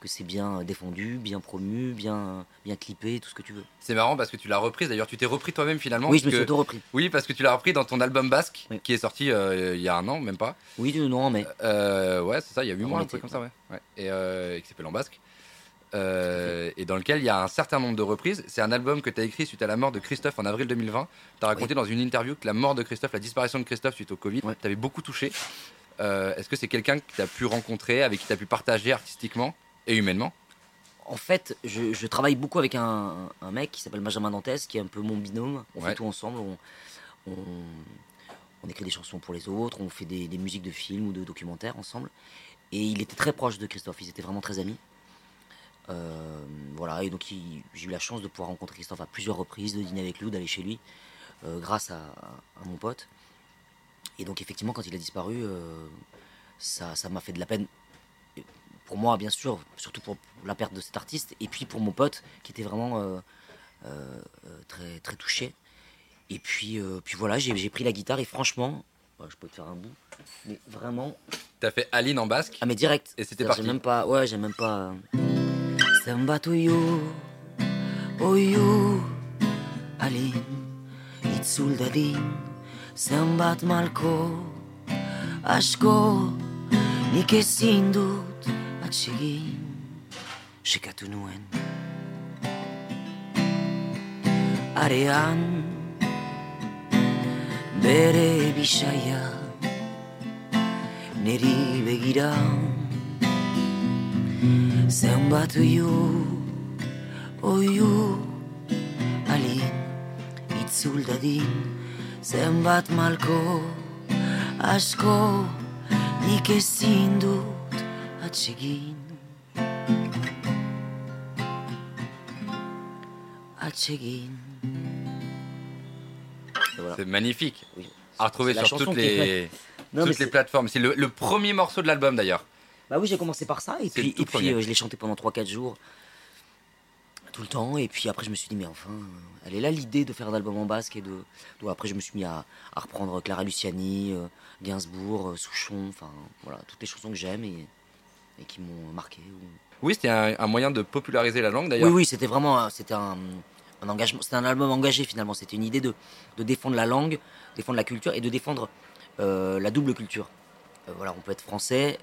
que c'est bien défendu, bien promu, bien bien clippé, tout ce que tu veux. C'est marrant parce que tu l'as reprise. D'ailleurs, tu t'es repris toi-même finalement. oui, je me suis auto-repris. Oui, parce que tu l'as repris dans ton album basque Oui. qui est sorti euh, il y a un an, même pas. Oui, non, mais Euh, ouais, c'est ça, il y a 8 Avant mois, un truc comme ça, ouais. ouais. Et euh, qui s'appelle En Basque. Euh, et dans lequel il y a un certain nombre de reprises. C'est un album que tu as écrit suite à la mort de Christophe en avril 2020. Tu as raconté dans une interview que la mort de Christophe, la disparition de Christophe suite au Covid, Ouais. t'avait beaucoup touché. euh, est-ce que c'est quelqu'un que tu as pu rencontrer, avec qui tu as pu partager artistiquement et humainement? En fait, je, je travaille beaucoup avec un, un mec qui s'appelle Benjamin Dantes, qui est un peu mon binôme. On Ouais. fait tout ensemble. On, on, on écrit des chansons pour les autres, on fait des, des musiques de films ou de documentaires ensemble. Et il était très proche de Christophe, ils étaient vraiment très amis. Euh, voilà, et donc j'ai eu la chance de pouvoir rencontrer Christophe à plusieurs reprises, de dîner avec lui, d'aller chez lui, euh, grâce à, à mon pote. Et donc effectivement, quand il a disparu, euh, ça ça m'a fait de la peine. Pour moi, bien sûr, surtout pour la perte de cet artiste, et puis pour mon pote, qui était vraiment très, très touché. Et puis, puis voilà, j'ai pris la guitare, et franchement, je peux te faire un bout, mais vraiment, Tu as fait Aline en basque. ah mais direct. Et c'était parti. J'ai même pas, ouais, j'ai même pas. Samba tuyo, oyu, alin, itzuldadin, zenbat malko, asko, nik ezin dut atsegin, sekatu nuen. Arean, bere bisaia, neri begira Zenbat oiu, oiu Alin, itzul dadin Zenbat malko, asko Nik ezin dut atsegin Atsegin voilà. C'est magnifique. Oui. À retrouver sur toutes les, toutes les plateformes. C'est le, le premier morceau de l'album d'ailleurs. Bah oui, j'ai commencé par ça, et puis, et euh, je l'ai chanté pendant 3-4 jours, tout le temps, et puis après je me suis dit, mais enfin, elle est là l'idée de faire un album en basque, et de... donc après je me suis mis à, à reprendre Clara Luciani, euh, Gainsbourg, euh, Souchon, enfin voilà, toutes les chansons que j'aime et, et qui m'ont marqué. ou- Oui, c'était un, un moyen de populariser la langue Oui, d'ailleurs. oui, c'était vraiment un- c'était un, un engagement, c'était un album engagé finalement, c'était une idée de, de défendre la langue, défendre la culture et de défendre la double culture. Voilà, on peut être français,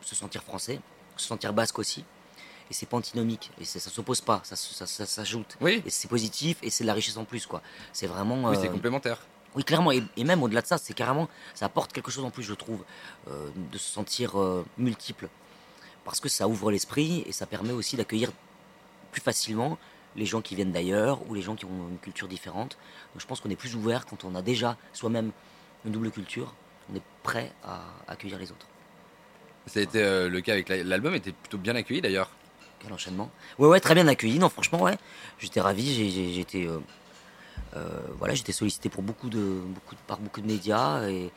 se sentir français, se sentir basque aussi, et c'est pas antinomique, et ça s'oppose pas, ça, s- ça, ça s'ajoute. Oui, Et c'est positif, et c'est de la richesse en plus, quoi. C'est vraiment. oui euh, c'est complémentaire. oui, clairement, et, et même au-delà de ça, c'est carrément, ça apporte quelque chose en plus, je trouve, euh, de se sentir euh, multiple. Parce que ça ouvre l'esprit et ça permet aussi d'accueillir plus facilement les gens qui viennent d'ailleurs ou les gens qui ont une culture différente. Donc je pense qu'on est plus ouvert quand on a déjà soi-même une double culture, on est prêt à accueillir les autres. Ça a été euh, le cas avec la- l'album, était plutôt bien accueilli d'ailleurs. Quel enchaînement. Ouais, ouais, très bien accueilli. Non, franchement, ouais. J'étais ravi. j'ai- j'ai- J'étais, euh, euh, voilà, j'étais sollicité pour beaucoup de, beaucoup de- par beaucoup de médias et,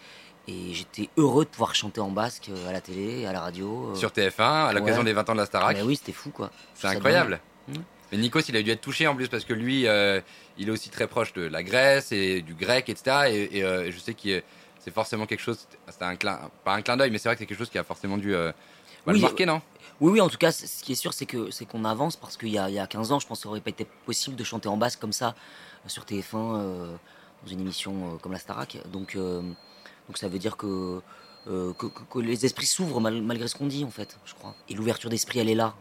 et j'étais heureux de pouvoir chanter en basque euh, à la télé, à la radio. euh. Sur TF1, à l'occasion ouais. des 20 ans de la Starac. Mais oui, c'était fou, quoi. C'est ça incroyable. dingue. Mm. Mais Nikos, il a dû être touché en plus parce que lui, euh, il est aussi très proche de la Grèce et du grec, etc. Et, et, euh, je sais que c'est forcément quelque chose, c'était un clin, pas un clin d'œil, mais c'est vrai que c'est quelque chose qui a forcément dû euh, bah, Oui, marquer, non? Oui, oui, en tout cas, ce qui est sûr, c'est que c'est qu'on avance parce qu'il y a, il y a 15 ans, je pense que ça aurait pas été possible de chanter en basque comme ça euh, sur TF1 euh, dans une émission euh, comme la Starac. Donc, euh, donc ça veut dire que, que, que- que les esprits s'ouvrent mal- malgré ce qu'on dit, en fait, je crois. Et l'ouverture d'esprit, elle est là.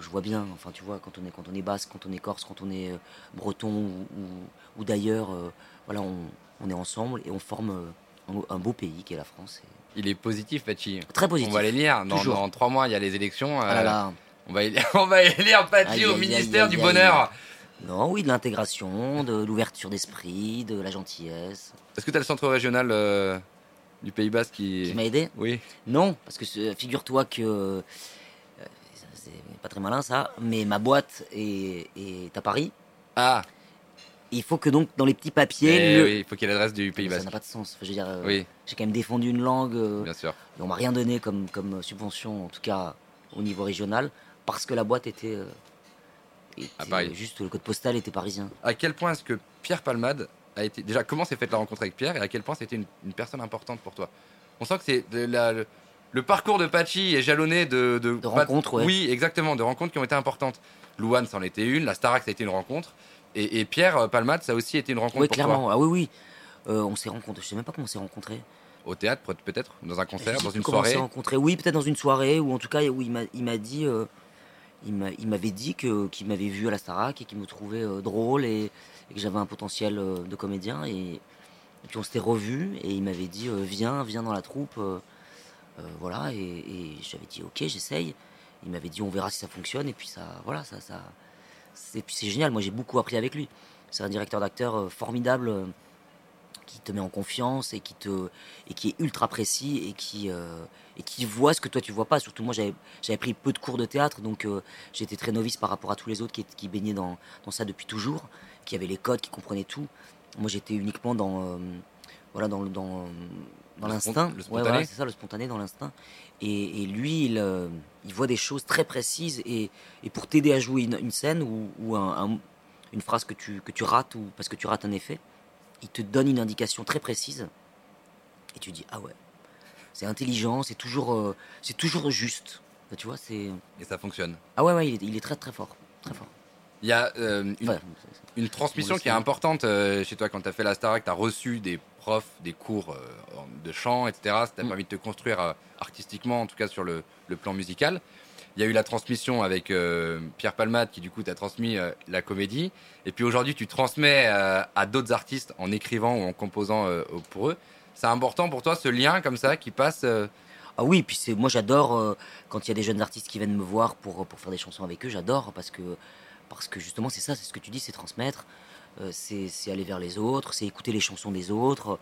Je vois bien, enfin, tu vois, quand on est, quand on est basque, quand on est corse, quand on est breton ou, ou- ou d'ailleurs, voilà, on, on est ensemble et on forme un, beau pays qui est la France. Il est positif, Pachi. Très positif. On va les lire. Dans, dans trois mois, il y a les élections. Ah là euh, là. On va, élire, [laughs] on va élire Pachi au ministère aïe, du aïe, Bonheur. Non, oui, de l'intégration, de l'ouverture d'esprit, de la gentillesse. Est-ce que tu as le centre régional euh, du Pays Basque qui. Qui m'a aidé? Oui. Non, parce que ce- figure-toi que. euh, c'est pas très malin ça, mais ma boîte est, est à Paris. Ah, Il faut que donc dans les petits papiers. le- oui, il faut qu'il y ait l'adresse du Pays Mais ça Basque. n'a pas de sens. Enfin, je veux dire, euh, Oui, j'ai quand même défendu une langue. euh, bien sûr. et on m'a rien donné comme, comme subvention, en tout cas au niveau régional, parce que la boîte était. euh, était, À Paris. Juste le code postal était parisien. À quel point est-ce que Pierre Palmade a été. Déjà, comment s'est faite la rencontre avec Pierre et à quel point c'était une, une personne importante pour toi? On sent que c'est la- le, le parcours de Pachi est jalonné de. De, De rencontres, ouais. Oui, exactement, de rencontres qui ont été importantes. Louane, c'en était une, la Starac, ça a été une rencontre. Et, et Pierre euh, Palmade, ça a aussi été une rencontre Oui, pour clairement. Ah oui, oui. Euh, on s'est rencontrés. Je sais même pas comment on s'est rencontrés. Au théâtre, peut- peut-être Dans un concert, dans une comment on s'est soirée rencontrés. Oui, peut-être dans une soirée, ou en tout cas, où il m'a, dit, euh, il, m'a- il m'avait dit qu'il m'avait vu à la Starac et qu'il me trouvait euh, drôle et, et que j'avais un potentiel de comédien. Et, et puis on s'était revus et il m'avait dit, viens, viens dans la troupe. voilà, et, et j'avais dit ok, j'essaye. Il m'avait dit on verra si ça fonctionne, et puis ça, voilà, ça, ça, c'est, génial. Moi, j'ai beaucoup appris avec lui. C'est un directeur d'acteur euh, formidable. euh, qui te met en confiance et qui est ultra précis et qui euh, et qui voit ce que toi tu vois pas surtout moi j'avais pris peu de cours de théâtre donc j'étais très novice par rapport à tous les autres qui, baignaient dans, ça depuis toujours qui avaient les codes qui comprenaient tout moi j'étais uniquement dans voilà dans dans l'instinct le Ouais, spontané. c'est ça le spontané dans l'instinct et, et lui il, euh, il voit des choses très précises et, et pour t'aider à jouer une, une scène ou, ou un- un- une phrase que tu que tu rates ou parce que tu rates un effet il te donne une indication très précise et tu dis ah ouais c'est intelligent c'est toujours euh, c'est toujours juste Enfin, tu vois c'est Et ça fonctionne. ah ouais ouais il est, il est très très fort très fort Il y a euh, une, transmission qui est importante euh, chez toi quand tu as fait la Starac. Tu as reçu des profs, des cours euh, de chant, etc. Ça t'a Mm. permis de te construire euh, artistiquement, en tout cas sur le, le plan musical. Il y a eu la transmission avec euh, Pierre Palmade qui, du coup, t'a transmis euh, la comédie. Et puis aujourd'hui, tu transmets euh, à d'autres artistes en écrivant ou en composant pour eux. C'est important pour toi ce lien comme ça qui passe. Ah oui, puis c'est moi j'adore quand il y a des jeunes artistes qui viennent me voir pour, pour faire des chansons avec eux, j'adore parce que parce que justement c'est ça, c'est ce que tu dis, c'est transmettre, c'est c'est aller vers les autres, c'est écouter les chansons des autres,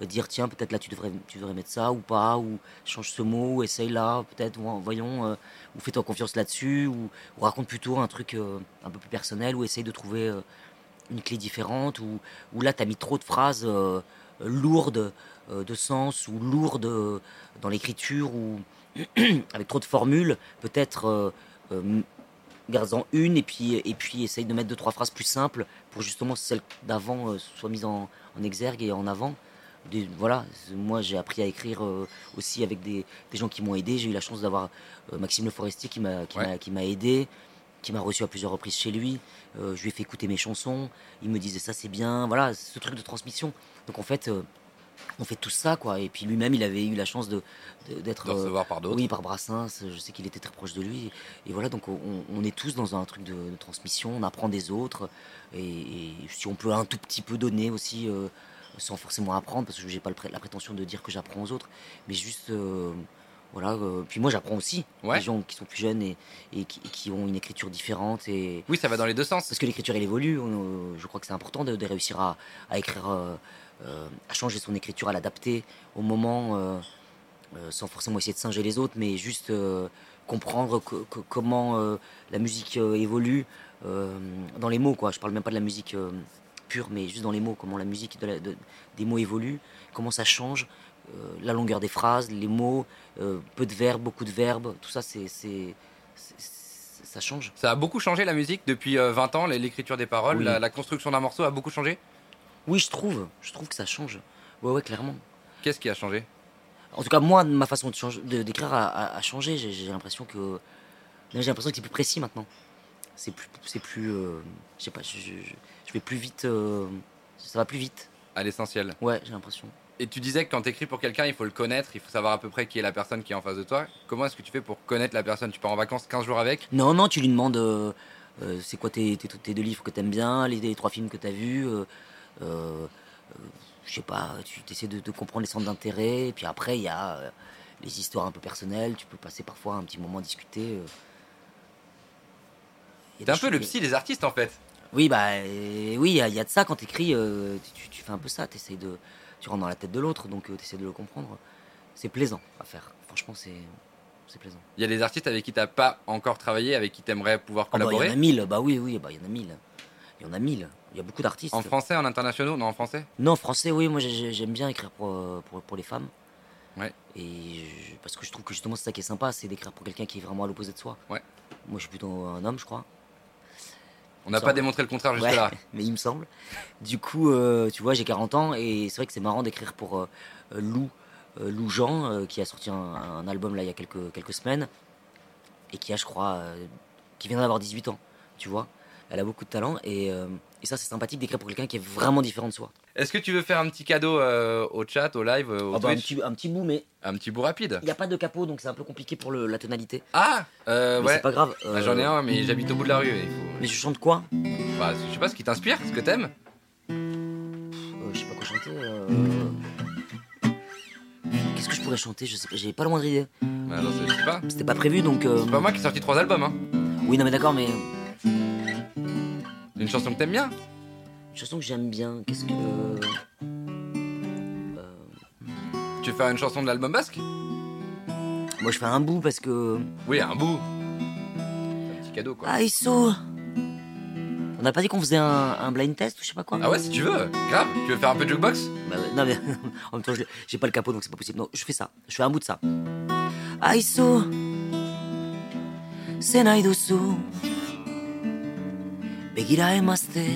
euh, dire tiens peut-être là tu devrais tu devrais mettre ça ou pas ou change ce mot, essaye là peut-être voyons euh, ou fais-toi confiance là-dessus ou, raconte plutôt un truc euh, un peu plus personnel ou essaye de trouver euh, une clé différente ou, ou là tu as mis trop de phrases euh, lourdes euh, de sens ou lourdes euh, dans l'écriture ou [clears throat] avec trop de formules, peut-être euh, euh, garde-en une et puis, et puis essaye de mettre deux, trois phrases plus simples pour justement que celle d'avant euh, soit mise en, en exergue et en avant. Des- voilà, moi j'ai appris à écrire euh, aussi avec des, des gens qui m'ont aidé. J'ai eu la chance d'avoir euh, Maxime Le Forestier qui m'a qui Ouais. m'a- aidé, qui m'a reçu à plusieurs reprises chez lui. Euh, je lui ai fait écouter mes chansons. Il me disait ça c'est bien. Voilà, ce truc de transmission. Donc en fait, on fait tout ça quoi. Et puis lui-même, il avait eu la chance de d'être de euh, recevoir par d'autres. oui, par Brassens, je sais qu'il était très proche de lui. Et voilà, donc on, on est tous dans un truc de, de transmission, on apprend des autres. Et, et si on peut un tout petit peu donner aussi, euh, sans forcément apprendre, parce que j'ai pas le la prétention de dire que j'apprends aux autres, mais juste, euh, voilà. euh, puis moi j'apprends aussi, Ouais. des gens qui sont plus jeunes et, et qui, et qui ont une écriture différente. Et, Oui, ça va dans les deux sens. parce que l'écriture elle évolue, je crois que c'est important de, de réussir à, à écrire, à changer son écriture, à l'adapter au moment, euh, euh, sans forcément essayer de singer les autres, mais juste euh, comprendre co- co- comment euh, la musique euh, évolue euh, dans les mots. Quoi. Je parle même pas de la musique euh, pure, mais juste dans les mots, comment la musique de la- de- des mots évolue, comment ça change, euh, la longueur des phrases, les mots, euh, peu de verbes, beaucoup de verbes, tout ça, c'est, ça change. Ça a beaucoup changé la musique depuis euh, 20 ans, l'écriture des paroles, Oui. la, la construction d'un morceau a beaucoup changé? Oui, je trouve. Je trouve que ça change. Ouais, ouais, clairement. Qu'est-ce qui a changé? En tout cas, moi, ma façon de d'écrire a, a- a changé. J'ai l'impression que j'ai l'impression que c'est plus précis maintenant. C'est plus, c'est plus, euh, je sais pas, je, je- je- je vais plus vite. euh, ça va plus vite. à l'essentiel Ouais, j'ai l'impression. Et tu disais que quand tu écris pour quelqu'un, il faut le connaître, il faut savoir à peu près qui est la personne qui est en face de toi. Comment est-ce que tu fais pour connaître la personne? Tu pars en vacances 15 jours avec? Non, non, tu lui demandes euh, euh, c'est quoi tes, tes, tes deux livres que t'aimes bien, les, les trois films que t'as vus. Euh, euh, je sais pas, tu essaies de, de comprendre les centres d'intérêt. Et puis après, il y a euh, les histoires un peu personnelles. Tu peux passer parfois un petit moment à discuter. T'es un peu le psy des artistes en fait. Oui, bah euh, oui, il y, a- il y a de ça quand t'écris. tu, tu fais un peu ça. T'essayes de, tu rentres dans la tête de l'autre, donc tu essaies de le comprendre. C'est plaisant à faire. Franchement, c'est, c'est plaisant. Il y a des artistes avec qui t'as pas encore travaillé, avec qui t'aimerais pouvoir Ah bah, il y collaborer. en a mille. Bah oui, oui, bah il y en a mille. Il y en a mille. Il y a beaucoup d'artistes. en français, en internationaux Non, en français? Non, français, oui, moi j'ai- j'ai- j'aime bien écrire pour, pour, pour les femmes. Ouais. Et je- parce que je trouve que justement c'est ça qui est sympa, c'est d'écrire pour quelqu'un qui est vraiment à l'opposé de soi. Ouais. Moi je suis plutôt un homme, je crois. On n'a pas démontré le contraire Ouais, jusque-là. [laughs] mais il me semble. Du coup, euh, tu vois, j'ai 40 ans et c'est vrai que c'est marrant d'écrire pour euh, Lou, euh, Lou Jean, qui a sorti un, un album là il y a quelques, quelques semaines et qui a, je crois, qui vient d'avoir 18 ans, tu vois. Elle a beaucoup de talent et, et ça c'est sympathique d'écrire pour quelqu'un qui est vraiment différent de soi. Est-ce que tu veux faire un petit cadeau euh, au chat, au live, euh, au Ah bah, un, petit, un petit bout, mais Un petit bout rapide il n'y a pas de capot donc c'est un peu compliqué pour le- la tonalité. Ah euh, mais Ouais. c'est pas grave. Bah, J'en ai un, mais j'habite au bout de la rue. Il faut... Mais je chante quoi? Bah, je sais pas ce qui t'inspire, ce que t'aimes. Je sais pas quoi chanter. qu'est-ce que je pourrais chanter? Je sais pas, j'avais pas le moindre idée. Bah, non, je sais pas. C'était pas prévu donc. euh, C'est pas moi qui ai sorti trois albums, hein. Oui, non, mais d'accord, mais. Une chanson que t'aimes bien Une chanson que j'aime bien, qu'est-ce que. Tu veux faire une chanson de l'album basque Moi, je fais un bout parce que. Oui, un bout. Un petit cadeau, quoi. Ah, Isso On n'a pas dit qu'on faisait un, un blind test ou je sais pas quoi Ah ouais, si tu veux, grave. Tu veux faire un peu de jukebox Bah ouais, non mais [laughs] en même temps j'ai pas le capot donc c'est pas possible. Non, je fais ça. Je fais un bout de ça. Aizu Ze nahi duzu Begira emazte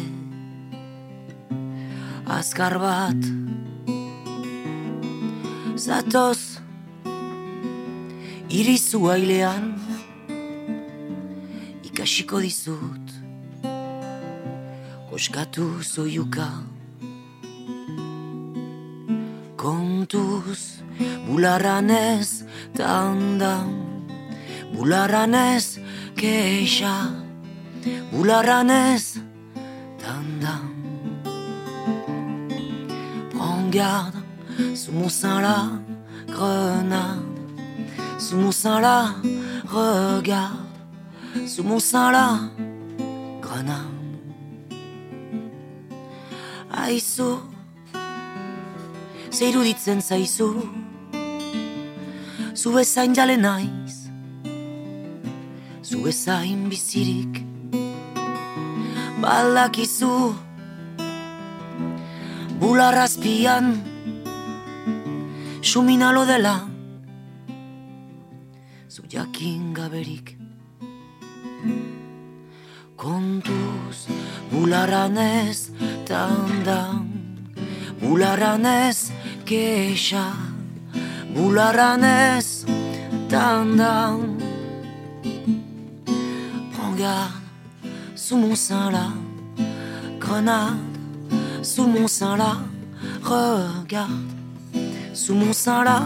Azkar bat Zatoz Irizu ailean. Ikasiko dizut Koskatu zoiuka. Kontuz, bularranez, tandan, bularranez, keixa, bularranez, tandan. Prends garde, sous mon sein la grenade, sous mon sein la regarde, sous mon sein la grenade. Aizu, Ze iruditzen zaizu Zu bezain jale naiz Zu bezain Balakizu Bularrazpian Suminalo dela Zu jakin gaberik Kontuz Bularranez Tandan Bularranez Kexa Bularranez Tandan Prends garde Sous mon sein là. Grenade Sous mon sein là. Regarde. Sous mon sein là.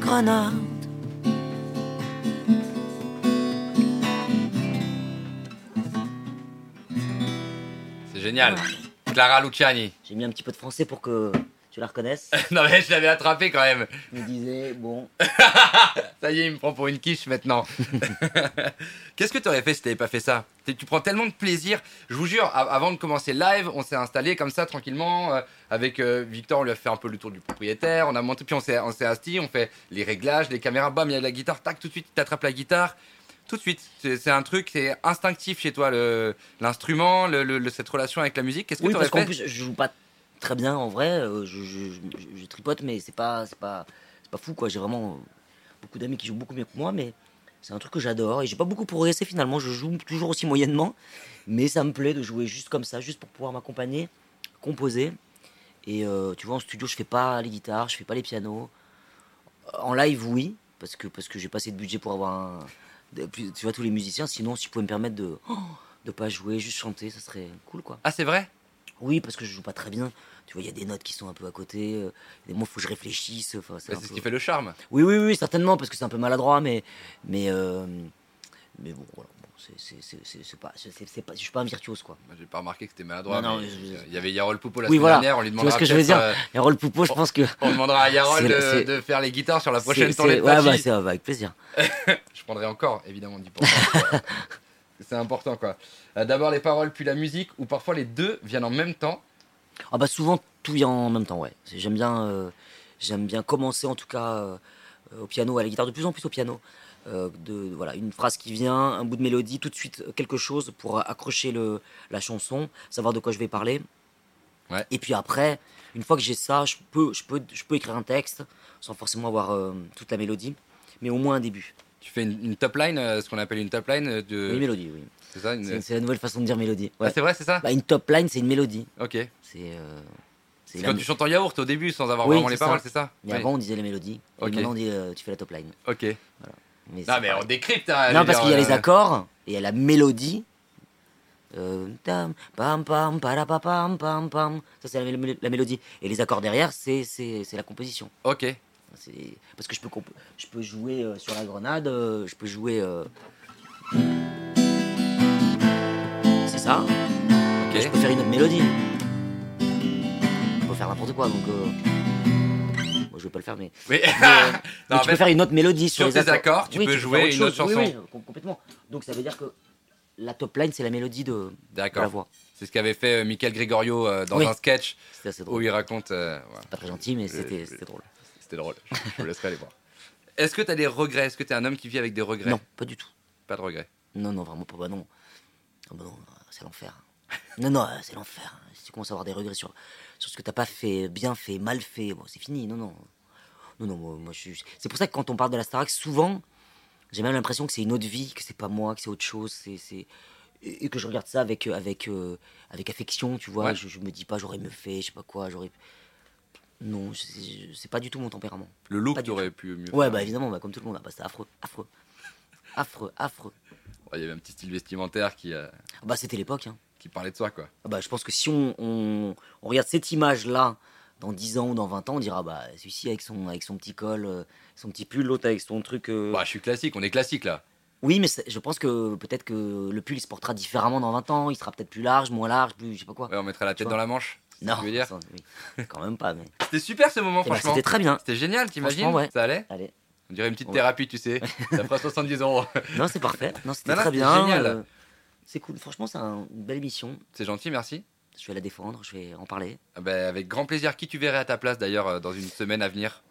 Grenade. C'est génial. Clara Luciani. J'ai mis un petit peu de français pour que tu la reconnaisses. [laughs] non mais je l'avais attrapé quand même. Je me disais, bon, [laughs] Ça y est, il me prend pour une quiche maintenant. [laughs] Qu'est-ce que tu aurais fait si t'avais pas fait ça? Tu prends tellement de plaisir. Je vous jure, avant de commencer live, on s'est installé comme ça tranquillement. euh, avec euh, Victor, on lui a fait un peu le tour du propriétaire. On a monté, puis on s'est assis, on fait les réglages, les caméras. Bam, il y a la guitare. Tac, tout de suite, tu attrapes la guitare. Tout de suite. C'est un truc, c'est instinctif chez toi, l'instrument, le, le- le- cette relation avec la musique. Qu'est-ce que Oui, tu parce aurais fait? plus, je joue pas très bien en vrai. euh, Je, tripote, mais c'est pas, c'est pas, c'est pas fou quoi. J'ai vraiment euh, beaucoup d'amis qui jouent beaucoup mieux que moi, mais c'est un truc que j'adore et j'ai pas beaucoup progressé finalement. Je joue toujours aussi moyennement, mais ça me plaît de jouer juste comme ça, juste pour pouvoir m'accompagner, composer. Et euh, tu vois, en studio, je fais pas les guitares, je fais pas les pianos. En live, oui, parce que parce que j'ai pas assez de budget pour avoir Tu vois tous les musiciens. Sinon, si je pouvais me permettre de oh, [gasps] de pas jouer, juste chanter, ça serait cool quoi. Ah, c'est vrai? Oui, parce que je joue pas très bien. Tu vois, il y a des notes qui sont un peu à côté. euh, Des mots, faut que je réfléchisse. Enfin, c'est Bah, C'est ce qui fait le charme. Oui, oui, oui, certainement, parce que c'est un peu maladroit, mais, mais, euh, mais bon, voilà. Bon, c'est, pas, je suis pas un virtuose, quoi. Moi, J'ai pas remarqué que c'était maladroit. Non, non, mais je- Il y avait Yarol Poupo la Oui, semaine voilà. dernière. On lui Tu vois demandera ce que je veux dire? euh, Rôle Poupeau, je pense que. [laughs] On demandera à Yarol de, faire les guitares sur la prochaine tournée de ouais, bah, c'est avec plaisir. [laughs] Je prendrai encore, évidemment, 10%. [laughs] c'est important, quoi. Euh, D'abord les paroles, puis la musique, ou parfois les deux viennent en même temps. Ah bah souvent tout vient en même temps, ouais. J'aime bien, euh, j'aime bien commencer en tout cas euh, au piano, à la guitare, de plus en plus au piano. Euh, de, voilà, une phrase qui vient, un bout de mélodie, tout de suite quelque chose pour accrocher le, la chanson, savoir de quoi je vais parler. Ouais. Et puis après, une fois que j'ai ça, je peux, je, peux, je peux écrire un texte sans forcément avoir toute la mélodie, mais au moins un début. Tu fais une, une top line, euh, ce qu'on appelle une top line euh, de. Une mélodie, oui. c'est ça une- C'est, la nouvelle façon de dire mélodie. Ah, c'est vrai, c'est ça Bah, une top line, c'est une mélodie. Ok. C'est, euh, c'est quand tu chantes en yaourt au début sans avoir Oui, vraiment les ça. paroles, c'est ça Mais Oui. avant, on disait la mélodie. Et maintenant, on dit euh, tu fais la top line. Ok. Mais Non, mais on décrypte. hein, Non, parce qu'il y a les accords et il y a la mélodie. Euh, tam, pam, pam, parapapam, pam, pam. Ça, c'est la, la mélodie. Et les accords derrière, c'est la composition. Ok. C'est- Parce que je peux, comp- je peux jouer euh, sur la grenade, euh, je peux jouer. euh, C'est ça. Et je Ok. peux faire une autre mélodie. Je peux faire n'importe quoi, donc. moi, je vais pas le faire, mais, [laughs] Oui. [laughs] mais, Non, mais en tu fait, peux faire une autre mélodie sur, sur les tes accords, tu Oui, peux jouer une autre. Oui, chanson. oui, com- complètement. Donc ça veut dire que la top line, c'est la mélodie de, de la voix. C'est ce qu'avait fait Michael Gregorio dans Oui. un sketch où il raconte. euh, voilà. Pas très gentil, mais c'était drôle. C'était drôle. Je, je vous laisserai aller voir. Est-ce que tu as des regrets? Est-ce que tu es un homme qui vit avec des regrets? Non, pas du tout. Pas de regrets? Non, non, vraiment pas. Bah non. Ah bah non, c'est l'enfer. [laughs] Non, non, c'est l'enfer. Si tu commences à avoir des regrets sur, sur ce que t'as pas fait, bien fait, mal fait, bon, c'est fini. Non, non. Non, non, moi, moi, je suis. C'est pour ça que quand on parle de la Starac, souvent, j'ai même l'impression que c'est une autre vie, que c'est pas moi, que c'est autre chose. C'est, c'est... Et que je regarde ça avec, euh, avec, euh, avec affection, tu vois. Ouais. Je, je me dis pas, j'aurais mieux fait, je sais pas quoi, j'aurais. Non, c'est, pas du tout mon tempérament. Le look, Pas du tu aurais pu mieux Ouais, faire. bah évidemment, bah, comme tout le monde. Ah, bah, c'est affreux, affreux. [laughs] Affreux, affreux. Ouais, Il y avait un petit style vestimentaire qui, euh, Ah Bah, c'était l'époque, hein. qui parlait de soi, quoi. Ah bah, je pense que si on, on- on regarde cette image-là dans 10 ans ou dans 20 ans, on dira bah celui-ci avec son, avec son petit col, euh, son petit pull, l'autre avec son truc. euh, Bah, je suis classique, on est classique là. Oui, mais je pense que peut-être que le pull il se portera différemment dans 20 ans, il sera peut-être plus large, moins large, plus je sais pas quoi. Ouais, on mettrait la tête dans la manche. Non, tu veux dire oui. [laughs] quand même pas, mais. C'était super ce moment, Eh ben, franchement. C'était très bien. C'était génial, t'imagines ouais. Ça allait Allez, On dirait une petite Ouais. thérapie, tu sais. [laughs] Ça fera 70 euros. [laughs] non, c'est parfait. Non, c'était très bien. génial. euh, c'est cool. Franchement, c'est un- une belle émission. C'est gentil, merci. Je vais la défendre, je vais en parler. Ah bah, avec grand plaisir. Qui tu verrais à ta place d'ailleurs euh, dans une semaine à venir?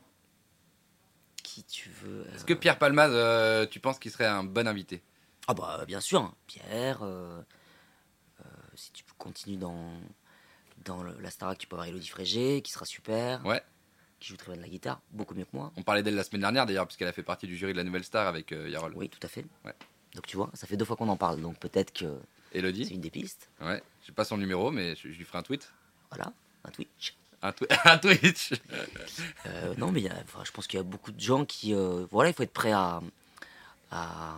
Qui tu veux Est-ce que Pierre Palmade, euh, tu penses qu'il serait un bon invité? Ah bah bien sûr, hein. Pierre. euh, euh, si tu continues dans dans le- la Starac, tu peux avoir Elodie Frégé, qui sera super, Ouais. qui joue très bien de la guitare, beaucoup mieux que moi. On parlait d'elle la semaine dernière d'ailleurs, puisqu'elle a fait partie du jury de la Nouvelle Star avec euh, Yarol. Oui, tout à fait. Ouais. Donc tu vois, ça fait deux fois qu'on en parle, donc peut-être que c'est Elodie une des pistes. Ouais. J'ai pas son numéro, mais je, je lui ferai un tweet. Voilà, un Twitch. Un, twi- [laughs] un Twitch Euh, non, mais il y a- enfin, je pense qu'il y a beaucoup de gens qui, euh, voilà, il faut être prêt à, à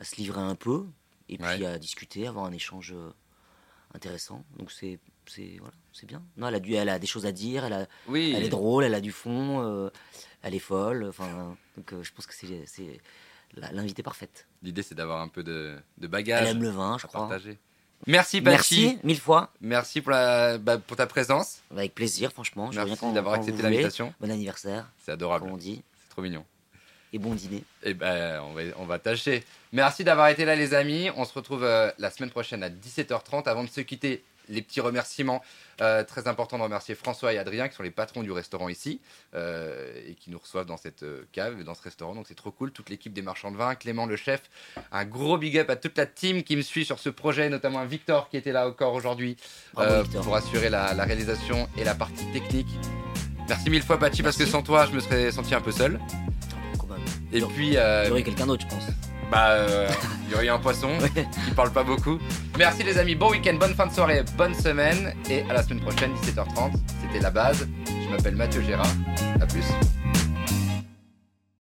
à se livrer un peu et puis Ouais. à discuter, avoir un échange intéressant. Donc c'est c'est voilà, c'est bien. Non, elle a du, elle a des choses à dire, elle a Oui. Elle est drôle, elle a du fond, euh, elle est folle. Enfin, donc euh, je pense que c'est l'invitée parfaite. L'idée, c'est d'avoir un peu de, de Elle bagage aime le vin, je crois. partager. Merci, Pachi. Merci mille fois, Merci pour, la, bah, pour ta présence. avec plaisir, franchement. Je Merci d'avoir accepté l'invitation. Bon anniversaire, C'est comme adorable. on dit, C'est trop mignon. et bon dîner. Et ben, on va, on va tâcher. Merci d'avoir été là, les amis. On se retrouve euh, la semaine prochaine à 17h30. Avant de se quitter, les petits remerciements. Euh, très important de remercier François et Adrien, qui sont les patrons du restaurant ici, euh, et qui nous reçoivent dans cette euh, cave et dans ce restaurant. Donc c'est trop cool. Toute l'équipe des marchands de vin, Clément le chef. Un gros big up à toute la team qui me suit sur ce projet, notamment à Victor qui était là encore aujourd'hui euh, pour assurer la, la réalisation et la partie technique. Merci mille fois, Pachi, parce que sans toi, je me serais senti un peu seul. Et Non. puis, Il y aurait quelqu'un d'autre, je pense. Bah, euh, [laughs] il y aurait un poisson qui parle pas beaucoup. Merci les amis, bon week-end, bonne fin de soirée, bonne semaine et à la semaine prochaine, 17h30. C'était la base. Je m'appelle Mathieu Gérard. À plus.